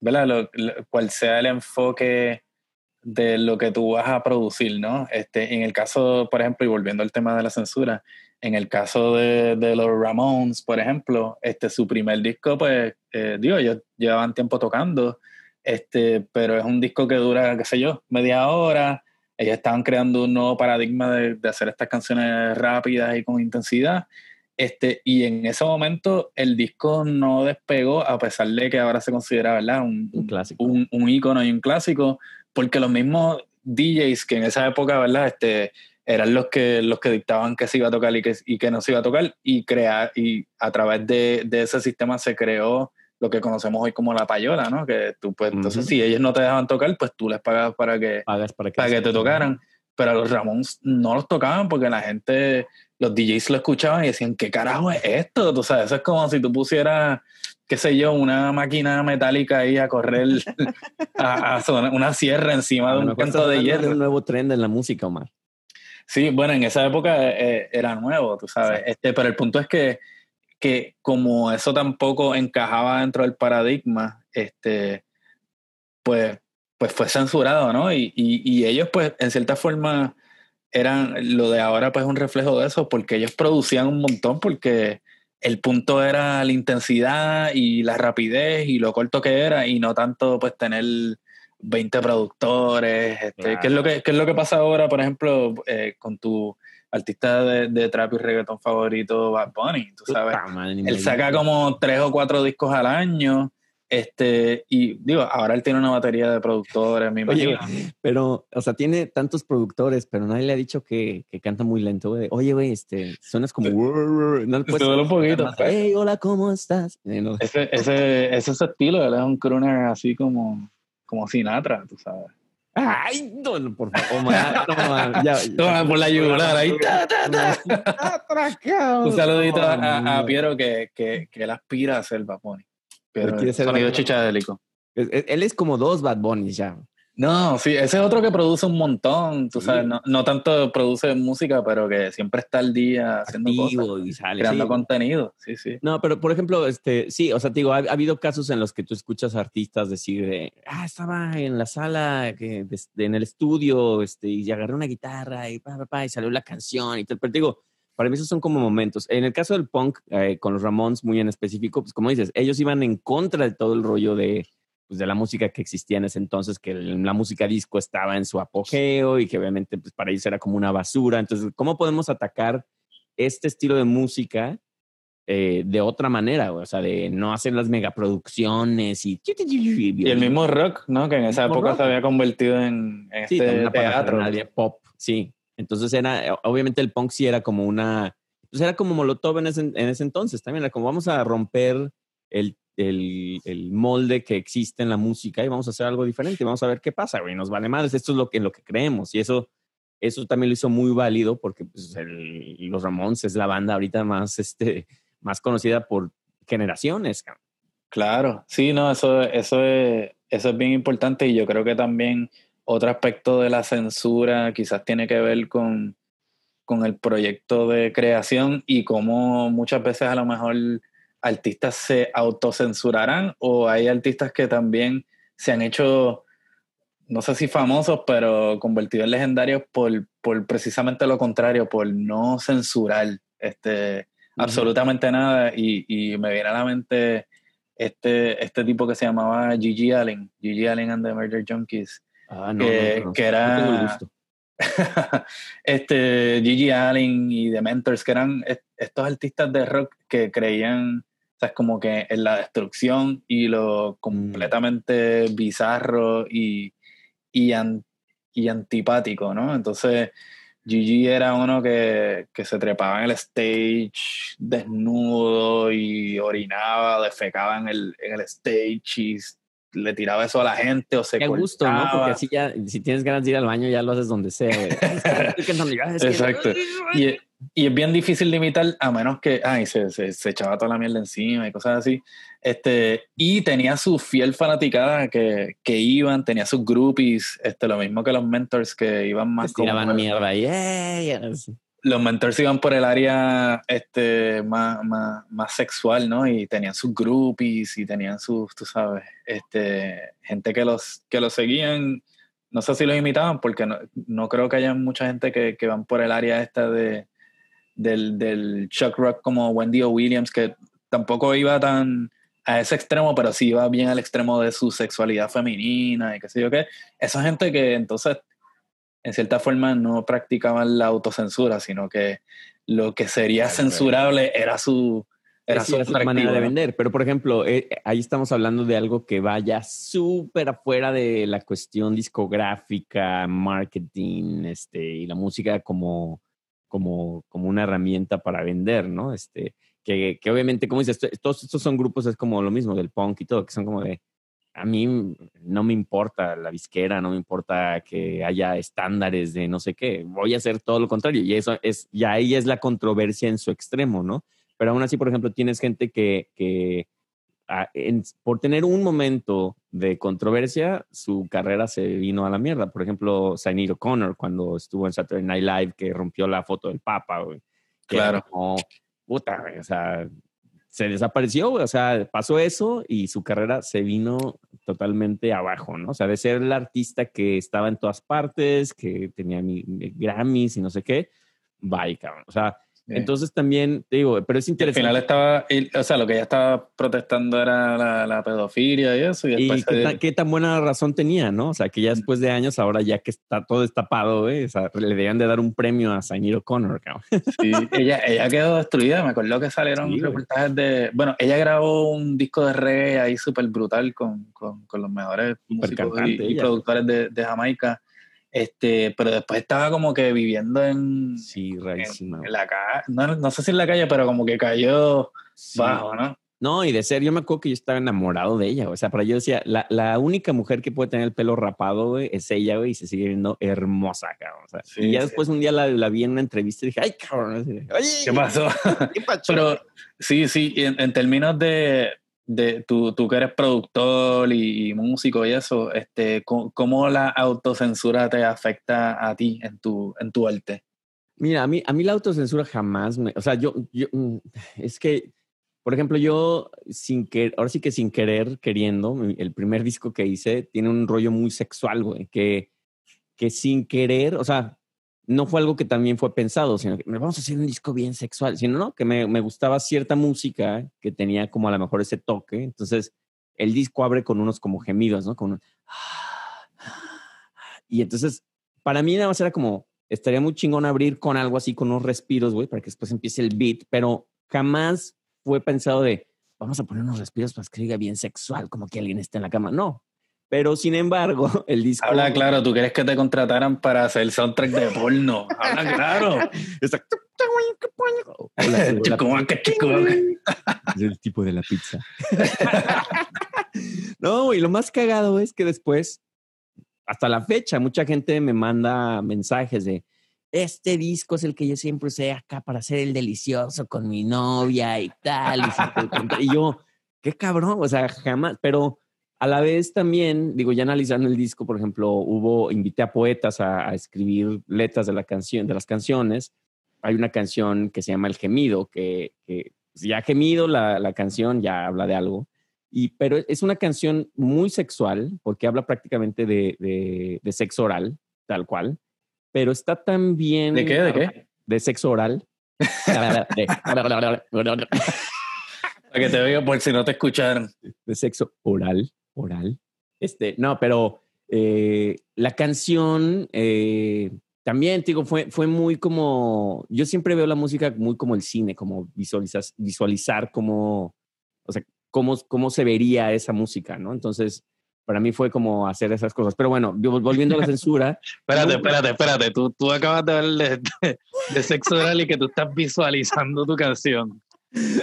¿verdad? Lo, lo- cuál sea el enfoque de lo que tú vas a producir, ¿no? Este, en el caso, por ejemplo, y volviendo al tema de la censura, en el caso de, de los Ramones, por ejemplo, este, su primer disco, pues, eh, digo, ellos llevaban tiempo tocando, este, pero es un disco que dura, qué sé yo, media hora. Ellos estaban creando un nuevo paradigma de, de hacer estas canciones rápidas y con intensidad. Este, y en ese momento el disco no despegó, a pesar de que ahora se considera ¿verdad? Un, Un clásico. un, un ícono y un clásico, porque los mismos DJs que en esa época ¿verdad? Este, eran los que, los que dictaban que se iba a tocar y que, y que no se iba a tocar, y, crear, y a través de, de ese sistema se creó lo que conocemos hoy como la payola, ¿no? Que tú, pues, entonces, si ellos no te dejaban tocar, pues tú les pagabas para que, Pagas para que, para que te tocaran. Pero a los Ramones no los tocaban porque la gente, los DJs lo escuchaban y decían, ¿qué carajo es esto? Tú sabes, eso es como si tú pusieras, qué sé yo, una máquina metálica ahí a correr, a, a sonar- una sierra encima de un canto de hierro. un nuevo trend en la música, Omar. Sí, bueno, en esa época eh, era nuevo, tú sabes. Exacto. Este, pero el punto es que, que como eso tampoco encajaba dentro del paradigma, este, pues, pues fue censurado, ¿no? Y, y, y ellos, pues, en cierta forma, eran, lo de ahora, pues, un reflejo de eso, porque ellos producían un montón, porque el punto era la intensidad y la rapidez y lo corto que era, y no tanto, pues, tener 20 productores, este, ¿qué, es lo que, ¿qué es lo que pasa ahora, por ejemplo, eh, con tu artista de, de trap y reggaetón favorito, Bad Bunny, tú sabes? Puta Él saca como tres o cuatro discos al año, este, y digo, ahora él tiene una batería de productores, me Oye, pero, o sea, tiene tantos productores, pero nadie le ha dicho que, que canta muy lento, güey. Oye, güey, este, suenas como... No puedes Solo un poquito, más, pues. Hey, hola, ¿cómo estás? Eh, no. Ese, ese, ese es estilo, él es un crooner así como, como Sinatra, tú sabes. Ay, no, por favor, man, no, man, ya, Toma por la yugular ahí. ta, ta, ta. Un saludito a, a-. Piero que, que, que él aspira a ser Bunny. Pero quiere ser sonido chichadélico. Él es como dos Bad Bunnies ya. No, sí, ese es otro que produce un montón, tú Sí. sabes, no, no tanto produce música, pero que siempre está al día haciendo cosas, y sale. creando sí. contenido, sí, sí. No, pero por ejemplo, este, sí, o sea, te digo, ha, ha habido casos en los que tú escuchas artistas decir, de, ah, estaba en la sala, que, de- de- en el estudio, este, y agarré una guitarra y pa, pa, pa, y salió la canción y tal. Pero te digo, para mí esos son como momentos. En el caso del punk, eh, con los Ramones muy en específico, pues como dices, ellos iban en contra de todo el rollo de, pues, de la música que existía en ese entonces, que el- la música disco estaba en su apogeo y que obviamente pues, para ellos era como una basura. Entonces, ¿cómo podemos atacar este estilo de música eh, de otra manera? güey? O sea, de no hacer las megaproducciones y... Y el mismo rock, ¿no? Que en esa época rock. se había convertido en, en Sí, este una teatro. pop, sí. Entonces era, eh, obviamente el punk sí era como una, pues era como Molotov en ese, en ese entonces también, era como vamos a romper el, el, el molde que existe en la música y vamos a hacer algo diferente, vamos a ver qué pasa, güey, nos vale madres, esto es lo que, en lo que creemos y eso, eso también lo hizo muy válido porque pues, los Ramones es la banda ahorita más, este, más conocida por generaciones. Claro, sí, no, eso, eso, es, eso es bien importante y yo creo que también otro aspecto de la censura quizás tiene que ver con, con el proyecto de creación y cómo muchas veces a lo mejor artistas se autocensurarán o hay artistas que también se han hecho, no sé si famosos, pero convertidos en legendarios por, por precisamente lo contrario, por no censurar este, absolutamente nada. Y, y me viene a la mente este, este tipo que se llamaba Gigi Allen, Gigi Allen and the Murder Junkies, Ah, no, que, no, no, que no tengo el era gusto. este Gigi Allen y The Mentors, que eran est- estos artistas de rock que creían, sabes, como que en la destrucción y lo completamente bizarro y, y, an- y antipático, ¿no? Entonces, Gigi era uno que, que se trepaba en el stage desnudo y orinaba, defecaba en el, en el stage y le tiraba eso a la gente o se Qué gusto, ¿no? Porque así ya, si tienes ganas de ir al baño, ya lo haces donde sea. Exacto. Y, y es bien difícil limitar a menos que, ay, se, se, se echaba toda la mierda encima y cosas así. Este, y tenía su fiel fanaticada que, que iban, tenía sus groupies, este, lo mismo que los mentors que iban más tiraban como- mierda y "Eh, yes". Los mentors iban por el área este, más, más, más sexual, ¿no? Y tenían sus groupies y tenían sus, tú sabes, este, gente que los, que los seguían. No sé si los imitaban, porque no, no creo que haya mucha gente que, que van por el área esta de, del, del shock rock como Wendy o Williams, que tampoco iba tan a ese extremo, pero sí iba bien al extremo de su sexualidad femenina y qué sé yo qué. Esa gente que entonces en cierta forma no practicaban la autocensura, sino que lo que sería Claro, censurable era su era su era su atractivo, manera de vender. Pero, por ejemplo, eh, ahí estamos hablando de algo que vaya súper afuera de la cuestión discográfica, marketing, este, y la música como, como, como una herramienta para vender, ¿no? Este, que, que obviamente, como dices, todos estos son grupos, es como lo mismo del punk y todo, que son como de, a mí no me importa la disquera, no me importa que haya estándares de no sé qué, voy a hacer todo lo contrario. Y eso es, y ahí es la controversia en su extremo, ¿no? Pero aún así, por ejemplo, tienes gente que, que ah, en- por tener un momento de controversia, su carrera se vino a la mierda. Por ejemplo, Sinead O'Connor, cuando estuvo en Saturday Night Live, que rompió la foto del Papa, güey. Claro. como, puta, güey, o sea, se desapareció, o sea, pasó eso y su carrera se vino totalmente abajo, ¿no? O sea, de ser la artista que estaba en todas partes, que tenía mi, Grammys y no sé qué, bye, cabrón. O sea. Entonces también, te digo, pero es Y al interesante. final estaba, o sea, lo que ella estaba protestando era la, la pedofilia y eso, y qué, tan, qué tan buena razón tenía, ¿no? O sea, que ya después de años, ahora ya que está todo destapado, o sea, le debían de dar un premio a Sinead O'Connor, cabrón. sí, ella, ella quedó destruida, me acuerdo que salieron Sí, reportajes de, bueno, ella grabó un disco de reggae ahí súper brutal con, con, con los mejores músicos y, productores de, de Jamaica, este, pero después estaba como que viviendo en, Sí, rarísima. en, la calle, no, no sé si en la calle, pero como que cayó Sí. bajo, ¿no? No, y de ser, yo me acuerdo que yo estaba enamorado de ella, o sea, para yo decía, la, la única mujer que puede tener el pelo rapado, güey, es ella, güey, y se sigue viendo hermosa, cabrón. O sea, Sí, y ya sí. después un día la, la vi en una entrevista y dije, ay, cabrón, oye, ¿Qué pasó? ¿qué pasó? Pero sí, sí, en, en términos de, de tú, tú que eres productor y, y músico y eso, este, ¿cómo, cómo la autocensura te afecta a ti en tu, en tu arte? Mira, a mí, a mí la autocensura jamás me, o sea, yo, yo, mm, es que, por ejemplo, yo sin que, ahora sí que sin querer, queriendo, el primer disco que hice tiene un rollo muy sexual, güey, que, que sin querer, o sea, no fue algo que también fue pensado, sino que vamos a hacer un disco bien sexual, sino no, que me, me gustaba cierta música que tenía como a lo mejor ese toque, entonces el disco abre con unos como gemidos, ¿no? Con un, y entonces, para mí nada más era como, estaría muy chingón abrir con algo así, con unos respiros, güey, para que después empiece el beat, pero jamás fue pensado de, vamos a poner unos respiros para que diga bien sexual, como que alguien esté en la cama. No. Pero sin embargo, el disco. Habla claro, ¿tú quieres que te contrataran para hacer soundtrack de porno? Habla claro. Chicuaca, chicuaca. Es el tipo de la pizza. no, y lo más cagado es que después, hasta la fecha, mucha gente me manda mensajes de este disco es el que yo siempre usé acá para hacer el delicioso con mi novia y tal. Y. Y yo, qué cabrón, o sea, jamás, pero a la vez también, digo, ya analizando el disco, por ejemplo, hubo, invité a poetas a, a escribir letras de la canción, de las canciones. Hay una canción que se llama El Gemido, que, que ya gemido la, la canción, ya habla de algo. Y, pero es una canción muy sexual, porque habla prácticamente de, de, de sexo oral, tal cual. Pero está tan bien. ¿De qué? ¿De qué? De sexo oral. Para que te oiga por si no te escucharon. de sexo oral, oral. Este, no, pero eh, la canción eh, también, digo, fue, fue muy como, yo siempre veo la música muy como el cine, como visualizar, visualizar cómo, o sea, cómo, cómo se vería esa música, ¿no? Entonces, para mí fue como hacer esas cosas. Pero bueno, volviendo a la censura, Espérate, espérate, espérate. Tú, tú acabas de hablar de, de- de sexo oral y que tú estás visualizando tu canción.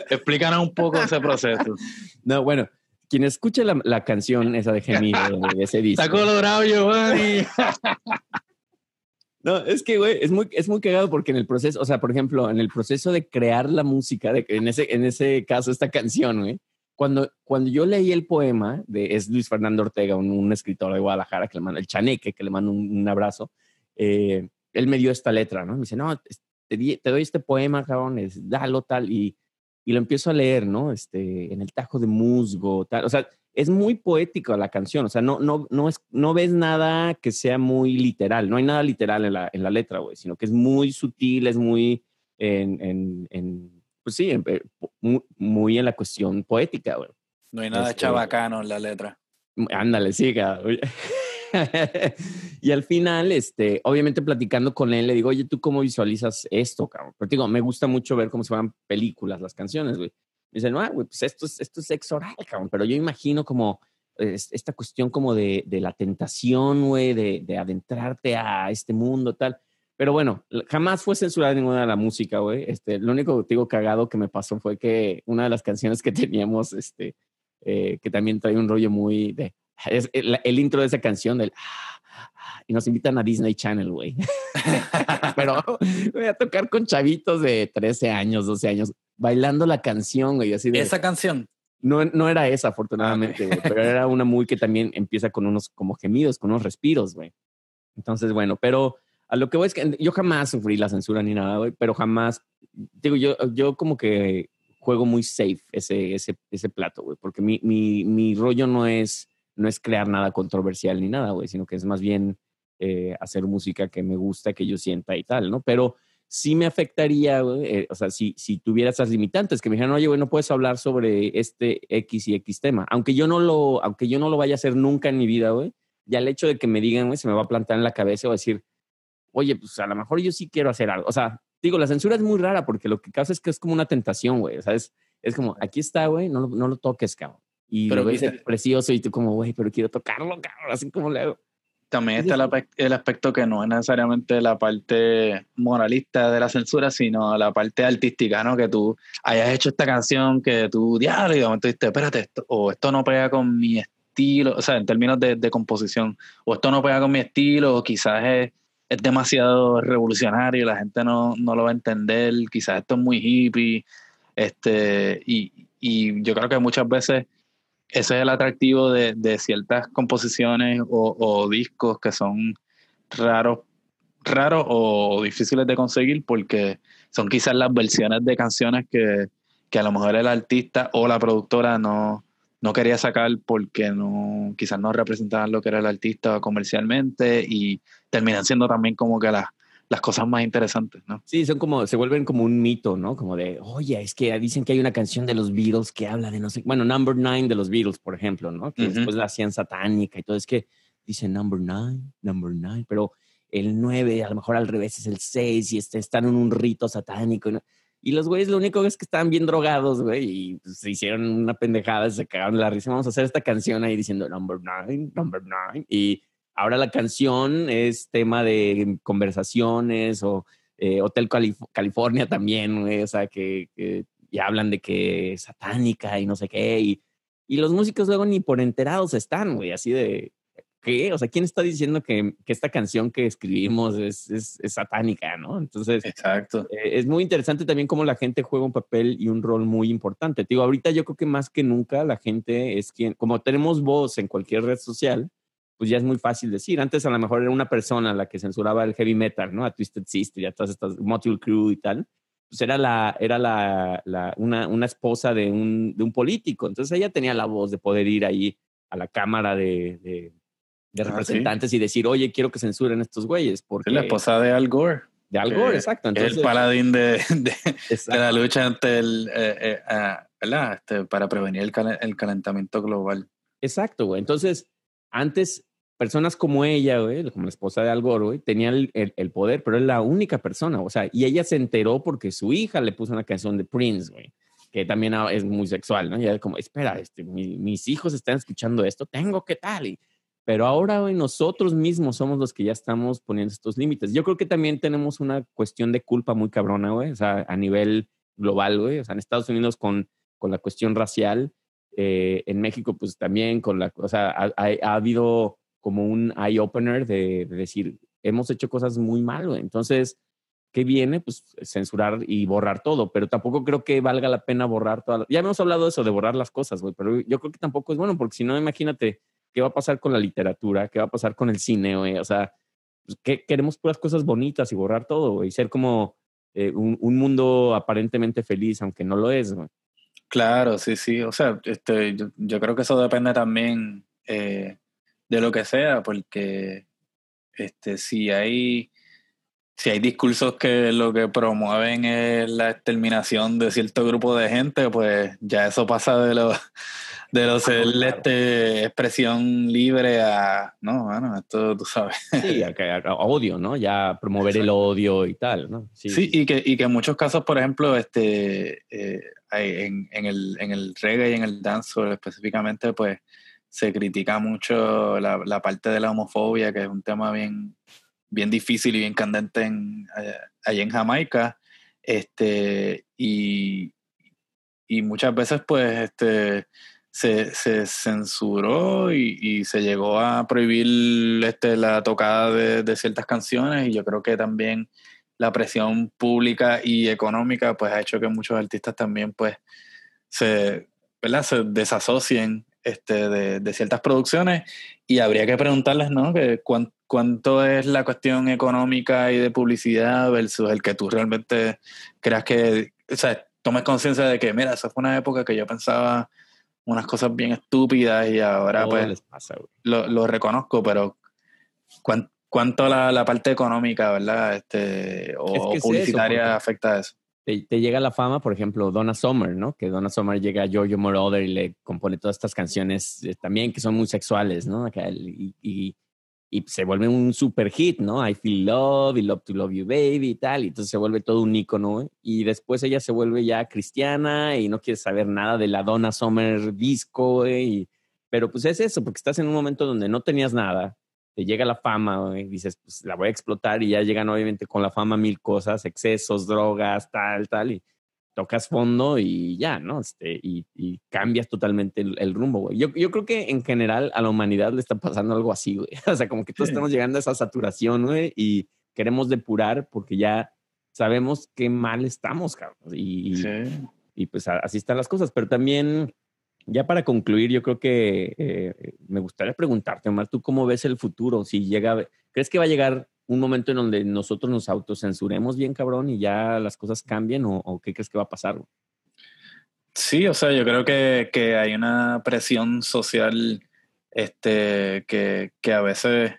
Explícanos un poco ese proceso. no, bueno, quien escuche la, la canción esa de Gemido, de ese disco. Está colorado, Giovanni. No, es que, güey, es muy, es muy cagado porque en el proceso, o sea, por ejemplo, en el proceso de crear la música, de, en, ese, en ese caso, esta canción, güey, cuando, cuando yo leí el poema de, es Luis Fernando Ortega, un, un escritor de Guadalajara, que le mando, el chaneque, que le mando un, un abrazo, eh, él me dio esta letra, ¿no? Me dice, no, te, te doy este poema, cabrón, es, dalo, tal, y, y lo empiezo a leer, ¿no? Este, en el tajo de musgo, tal, o sea, es muy poética la canción, o sea, no, no, no, es, no ves nada que sea muy literal, no hay nada literal en la, en la letra, güey, sino que es muy sutil, es muy en, en, en pues sí, en- eh, muy, muy en la cuestión poética, güey. No hay nada Este- chabacano en la letra. Ándale, cabrón. y al final, este, obviamente platicando con él, le digo, oye, ¿tú cómo visualizas esto, cabrón? Pero digo, me gusta mucho ver cómo se van películas, las canciones, güey. Me dice, no, güey, pues esto es, esto es sexo oral, cabrón. Pero yo imagino como es- esta cuestión como de, de la tentación, güey, de, de adentrarte a este mundo, tal. Pero bueno, jamás fue censurada ninguna de la música, güey. Este, lo único, te digo, cagado que me pasó fue que una de las canciones que teníamos, este, eh, que también trae un rollo muy de, es el, el intro de esa canción del y nos invitan a Disney Channel, güey. Pero voy a tocar con chavitos de 13 años, 12 años, bailando la canción, güey, así de... Esa canción. No, no era esa, afortunadamente, güey, pero era una muy que también empieza con unos como gemidos, con unos respiros, güey. Entonces, bueno, pero a lo que voy es que yo jamás sufrí la censura ni nada, güey, pero jamás, digo, yo, yo como que juego muy safe ese, ese, ese plato, güey, porque mi, mi, mi rollo no es, no es crear nada controversial ni nada, güey, sino que es más bien eh, hacer música que me gusta, que yo sienta y tal, ¿no? Pero sí me afectaría, güey, eh, o sea, si, si tuviera esas limitantes, que me dijeran, oye, güey, no puedes hablar sobre este X y X tema, aunque yo no lo, aunque yo no lo vaya a hacer nunca en mi vida, güey, ya el hecho de que me digan, güey, se me va a plantar en la cabeza o decir, oye, pues a lo mejor yo sí quiero hacer algo, o sea, digo, la censura es muy rara porque lo que causa es que es como una tentación, güey, o sea, es, es como, aquí está, güey, no, no lo toques, cabrón. Y Pero lo ves precioso y tú como, güey, pero quiero tocarlo, cabrón, así como le hago. también está el, el aspecto que no es necesariamente la parte moralista de la censura, sino la parte artística, ¿no? Que tú hayas hecho esta canción que tú, diablo, y de momento dijiste, espérate, esto, o esto no pega con mi estilo, o sea, en términos de, de composición, o esto no pega con mi estilo, o quizás es, es demasiado revolucionario, la gente no, no lo va a entender, quizás esto es muy hippie, este, y, y yo creo que muchas veces ese es el atractivo de, de ciertas composiciones o, discos que son raros, raros o difíciles de conseguir porque son quizás las versiones de canciones que, que a lo mejor el artista o la productora no, no quería sacar porque no, quizás no representaban lo que era el artista comercialmente y terminan siendo también como que las, las cosas más interesantes, ¿no? Sí, son como, se vuelven como un mito, ¿no? Como de, oye, es que dicen que hay una canción de los Beatles que habla de no sé, bueno, Number Nine de los Beatles, por ejemplo, ¿no? Que Ujú. después la hacían satánica y todo, es que dice Number Nine, Number Nine, pero el 9 a lo mejor al revés es el 6 y este, están en un rito satánico. ¿no? Y los güeyes lo único es que estaban bien drogados, güey, y pues, se hicieron una pendejada, se cagaron la risa. Vamos a hacer esta canción ahí diciendo Number Nine, Number Nine. Y ahora la canción es tema de conversaciones o eh, Hotel Calif- California también, güey, o sea, que, que ya hablan de que es satánica y no sé qué. Y, y los músicos luego ni por enterados están, güey, así de, ¿qué? O sea, ¿quién está diciendo que, que esta canción que escribimos es, es, es satánica, no? Entonces, Exacto. eh, es muy interesante también cómo la gente juega un papel y un rol muy importante. Te digo, ahorita yo creo que más que nunca la gente es quien, como tenemos voz en cualquier red social, pues ya es muy fácil decir. Antes a lo mejor era una persona la que censuraba el heavy metal, ¿no? A Twisted Sister y a todas estas Motley Crue y tal. Pues era la, era la, la- una, una esposa de un, de un político. Entonces ella tenía la voz de poder ir ahí a la Cámara de, de, de Ah, sí. Representantes y decir, oye, quiero que censuren estos güeyes. Porque Es la esposa de Al Gore. de Al Gore, exacto. es Entonces, el paladín de, de, exacto. de la lucha ante el, eh, eh, ah, ¿verdad? Este, para prevenir el, cal- el calentamiento global. Exacto, güey. Entonces, antes, personas como ella, güey, como la esposa de Al Gore, güey, tenían el, el- poder, pero es la única persona. O sea, y ella se enteró porque su hija le puso una canción de Prince, güey, que también es muy sexual, ¿no? Y ella como, espera, este, mi- mis hijos están escuchando esto, tengo que tal. Y, pero ahora, güey, nosotros mismos somos los que ya estamos poniendo estos límites. Yo creo que también tenemos una cuestión de culpa muy cabrona, güey, o sea, a nivel global, güey, o sea, en Estados Unidos con, con la cuestión racial, eh, en México, pues también con la, o sea, ha habido como un eye-opener de, de decir, hemos hecho cosas muy mal. Entonces, ¿qué viene? Pues censurar y borrar todo, pero tampoco creo que valga la pena borrar todas. Ya hemos hablado de eso, de borrar las cosas, güey, pero yo creo que tampoco es bueno, porque si no, imagínate qué va a pasar con la literatura, qué va a pasar con el cine, güey. O sea, pues, ¿qué- queremos puras cosas bonitas y borrar todo, güey, y ser como eh, un, un mundo aparentemente feliz, aunque no lo es, güey. Claro, sí, sí. O sea, este, yo, yo creo que eso depende también eh, de lo que sea, porque este, si hay, si hay discursos que lo que promueven es la exterminación de cierto grupo de gente, pues ya eso pasa de lo de lo ser este, expresión libre a no, bueno, esto tú sabes. Sí, a, odio, ¿no? Ya promover el odio y tal, ¿no? Sí, y que, y que en muchos casos, por ejemplo, este, eh, en, en, el, en el reggae y en el dancehall específicamente, pues se critica mucho la, la parte de la homofobia, que es un tema bien, bien difícil y bien candente en, allá, allá en Jamaica. Este, y, y muchas veces, pues, este, se, se censuró y, se llegó a prohibir este, la tocada de, de ciertas canciones y yo creo que también la presión pública y económica pues ha hecho que muchos artistas también pues se, ¿verdad? se desasocien este, de, de ciertas producciones y habría que preguntarles ¿no? que cuán- cuánto es la cuestión económica y de publicidad versus el que tú realmente creas que, o sea, tomes conciencia de que, mira, esa fue una época que yo pensaba unas cosas bien estúpidas y ahora pues pasa, lo, lo reconozco, pero ¿cuán- ¿cuánto la, la parte económica, verdad? Este, o, Es que es eso, publicitaria afecta a eso? Te, te llega la fama, por ejemplo, Donna Summer, ¿no? Que Donna Summer llega a Giorgio Moroder y le compone todas estas canciones eh, también que son muy sexuales, ¿no? Y, y, y se vuelve un super hit, ¿no? I Feel Love y Love to Love You Baby y tal. Y entonces se vuelve todo un ícono, güey. Y después ella se vuelve ya cristiana y no quiere saber nada de la Donna Summer disco, güey. y- pero pues es eso, porque estás en un momento donde no tenías nada, te llega la fama, güey, dices, pues la voy a explotar y ya llegan obviamente con la fama mil cosas, excesos, drogas, tal, tal, y tocas fondo y ya, ¿no? Este, y, y cambias totalmente el, el rumbo, güey. Yo, yo creo que en general a la humanidad le está pasando algo así, güey. O sea, como que todos estamos llegando a esa saturación, güey, y queremos depurar porque ya sabemos qué mal estamos, cabrón. Y, Sí. y pues así están las cosas. Pero también, ya para concluir, yo creo que eh, me gustaría preguntarte, Omar, ¿tú cómo ves el futuro? Si llega, ¿crees que va a llegar un momento en donde nosotros nos autocensuremos bien, cabrón, y ya las cosas cambien? ¿O, qué crees que va a pasar? Sí, o sea, yo creo que, que hay una presión social este, que, que a veces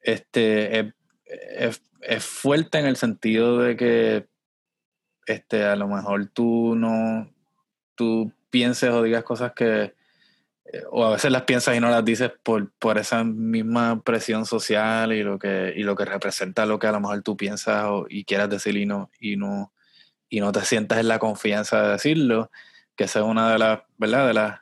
este, es, es- es fuerte en el sentido de que este, a lo mejor tú no tú pienses o digas cosas que eh, o a veces las piensas y no las dices por, por esa misma presión social y lo que y lo que representa lo que a lo mejor tú piensas o- y quieras decir y no y no y no te sientas en la confianza de decirlo que esa es una de las verdad de las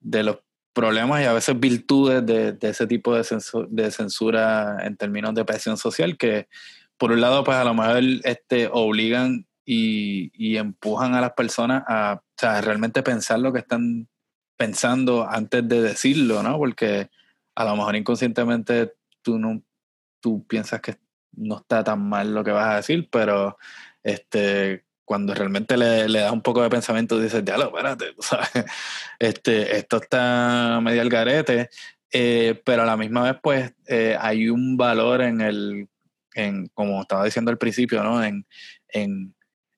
de los problemas y a veces virtudes de, de ese tipo de, censu- de censura en términos de presión social que por un lado pues a lo mejor este, obligan y, y empujan a las personas a o sea, realmente pensar lo que están pensando antes de decirlo, ¿no? Porque a lo mejor inconscientemente tú no tú piensas que no está tan mal lo que vas a decir, pero este cuando realmente le, das un poco de pensamiento dices, diablo, espérate, tú sabes, este, esto está medio al garete, eh, pero a la misma vez pues eh, hay un valor en el, en, como estaba diciendo al principio, ¿no? En, en,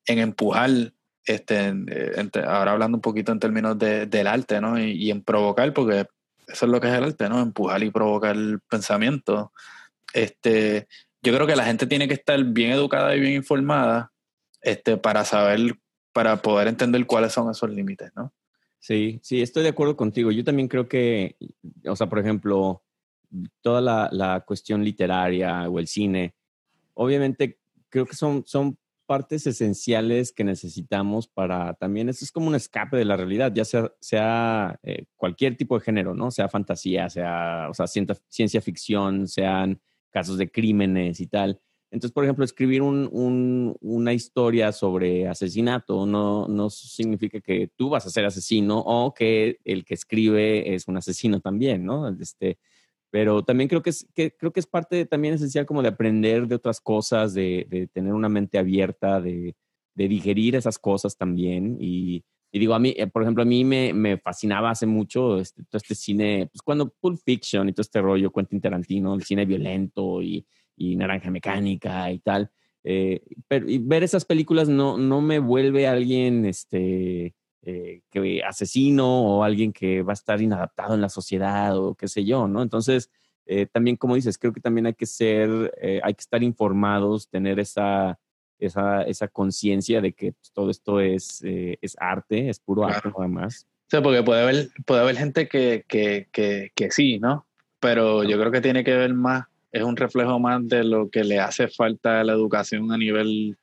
en empujar, este, en- ahora hablando un poquito en términos de- del arte, ¿no? Y, y en provocar, porque eso es lo que es el arte, ¿no? Empujar y provocar pensamiento. Este, yo creo que la gente tiene que estar bien educada y bien informada este, para saber, para poder entender cuáles son esos límites, ¿no? Sí, sí, estoy de acuerdo contigo. Yo también creo que, o sea, por ejemplo, toda la, la cuestión literaria o el cine, obviamente creo que son, son partes esenciales que necesitamos para también, esto es como un escape de la realidad, ya sea, sea eh, cualquier tipo de género, ¿no? Sea fantasía, sea, o sea, ciencia, ciencia ficción, sean casos de crímenes y tal. Entonces, por ejemplo, escribir un, un- una historia sobre asesinato no, no significa que tú vas a ser asesino o que el que escribe es un asesino también, ¿no? Este, pero también creo que es, que, creo que es parte también esencial como de aprender de otras cosas, de, de tener una mente abierta, de, digerir esas cosas también. Y, digo, a mí, eh, por ejemplo, a mí me, fascinaba hace mucho este, todo este cine, pues cuando Pulp Fiction y todo este rollo, Quentin Tarantino, el cine violento y, Naranja Mecánica y tal. Eh, pero ver esas películas no, no me vuelve alguien este, eh, que asesino o alguien que va a estar inadaptado en la sociedad o qué sé yo, ¿no? Entonces, eh, también, como dices, creo que también hay que ser, eh, hay que estar informados, tener esa, esa, esa conciencia de que pues, todo esto es, es arte, es puro arte nada más. O sea, porque puede haber, puede haber gente que, que, que, que sí, ¿no? Pero yo creo que tiene que ver más, es un reflejo más de lo que le hace falta a la educación a nivel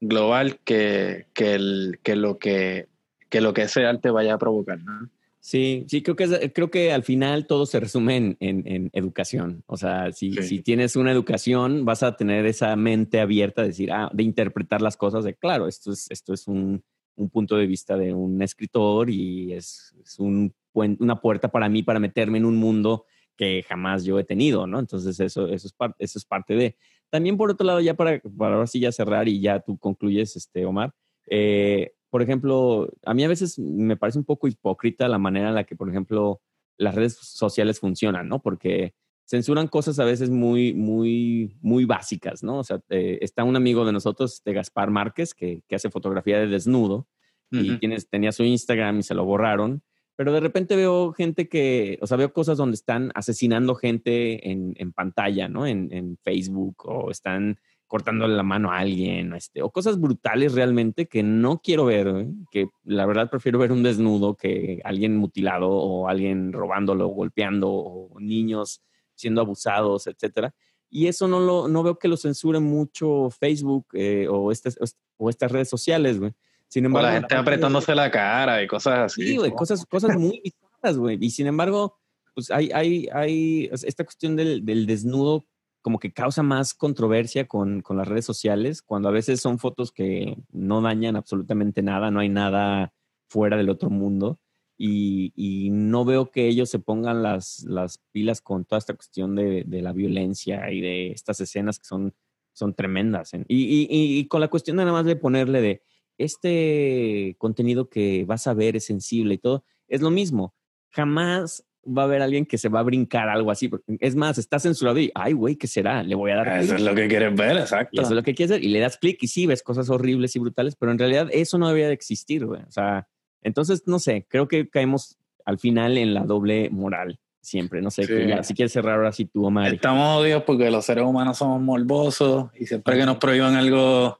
global que, que, el, que, lo, que, que lo que ese arte vaya a provocar, ¿no? Sí, sí, creo que, creo que al final todo se resume en, en- en educación. O sea, si, Sí. si tienes una educación, vas a tener esa mente abierta de decir, ah, de interpretar las cosas de, claro, esto es, esto es un, un punto de vista de un escritor y es, es un, una puerta para mí para meterme en un mundo que jamás yo he tenido, ¿no? Entonces eso, eso, es, par- eso es parte de. También por otro lado, ya para, para ahora sí ya cerrar y ya tú concluyes, este, Omar, eh, por ejemplo, a mí a veces me parece un poco hipócrita la manera en la que, por ejemplo, las redes sociales funcionan, ¿no? Porque censuran cosas a veces muy, muy, muy básicas, ¿no? O sea, eh, está un amigo de nosotros, de Gaspar Márquez, que, que hace fotografía de desnudo y Ujú. tienes, tenía su Instagram y se lo borraron. Pero de repente veo gente que, o sea, veo cosas donde están asesinando gente en, en pantalla, ¿no? En, en Facebook o están cortándole la mano a alguien, este, o cosas brutales realmente que no quiero ver, ¿eh? que la verdad prefiero ver un desnudo que alguien mutilado o alguien robándolo, golpeando, o niños siendo abusados, etcétera. Y eso no lo no veo que lo censuren mucho Facebook eh, o, estas, o estas redes sociales, güey. Sin O embargo, la gente apretándose la cara y cosas así. Sí, güey, cosas, cosas muy bizarras, güey. Y sin embargo, pues hay, hay, hay esta cuestión del, del desnudo como que causa más controversia con, con, las redes sociales, cuando a veces son fotos que no dañan absolutamente nada, no hay nada fuera del otro mundo. Y, y no veo que ellos se pongan las, las pilas con toda esta cuestión de, de, la violencia y de estas escenas que son, son tremendas. Y, y, con la cuestión de nada más de ponerle de este contenido que vas a ver es sensible y todo, es lo mismo. Jamás va a haber alguien que se va a brincar algo así. Es más, está censurado y, ay, güey, ¿qué será? Le voy a dar. Eso es lo que quieres ver, exacto. Y eso es lo que quieres ver. Y le das clic y sí, ves cosas horribles y brutales, pero en realidad eso no debería de existir, güey. O sea, entonces, no sé, creo que caemos al final en la doble moral siempre. No sé, sí. que ya, si quieres cerrar ahora sí tú, Omar. Estamos odios porque los seres humanos somos morbosos y siempre que nos prohíban algo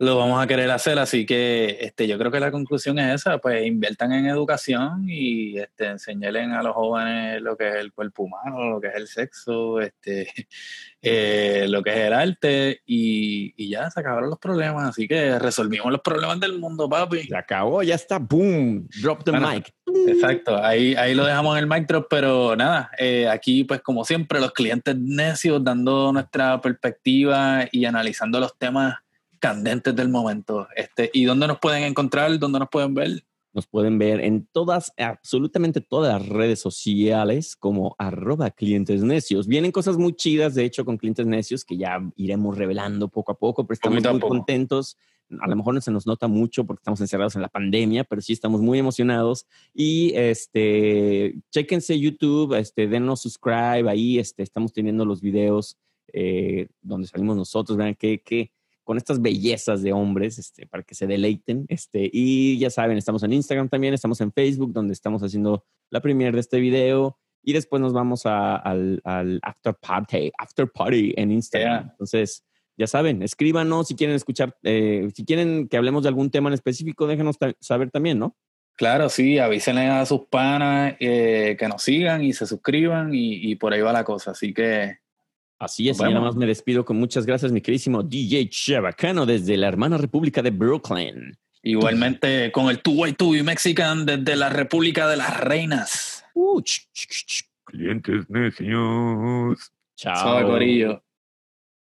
lo vamos a querer hacer, así que este, yo creo que la conclusión es esa, pues inviertan en educación y este, enseñen a los jóvenes lo que es el cuerpo humano, lo que es el sexo, este, eh, lo que es el arte y, y, ya se acabaron los problemas, así que resolvimos los problemas del mundo, papi. Se acabó, ya está, boom, drop the bueno, mic. Exacto, ahí, ahí lo dejamos en el mic drop, pero nada, eh, aquí pues como siempre los clientes necios dando nuestra perspectiva y analizando los temas candentes del momento. Este, ¿Y dónde nos pueden encontrar? ¿Dónde nos pueden ver? Nos pueden ver en todas, absolutamente todas las redes sociales como arroba clientes necios. Vienen cosas muy chidas, de hecho, con clientes necios que ya iremos revelando poco a poco, pero estamos muy contentos. A lo mejor no se nos nota mucho porque estamos encerrados en la pandemia, pero sí estamos muy emocionados. Y este, chéquense YouTube, este, denos subscribe ahí, este, estamos teniendo los videos eh, donde salimos nosotros, vean qué, qué, con estas bellezas de hombres este, para que se deleiten. Este, y ya saben, estamos en Instagram también, estamos en Facebook, donde estamos haciendo la premiere de este video. Y después nos vamos a, al, al, after party, after party en Instagram. Yeah. Entonces, ya saben, escríbanos si quieren escuchar, eh, si quieren que hablemos de algún tema en específico, déjenos saber también, ¿no? Claro, sí, avísenle a sus panas eh, que nos sigan y se suscriban y, y por ahí va la cosa. Así que Así es, y nada más me despido con muchas gracias, mi queridísimo DJ Chabacano desde la hermana República de Brooklyn. Igualmente con el Two Way Two Mexican desde la República de las Reinas. Uh, ch ch ch Clientes necios. Chao. Chao, Corillo.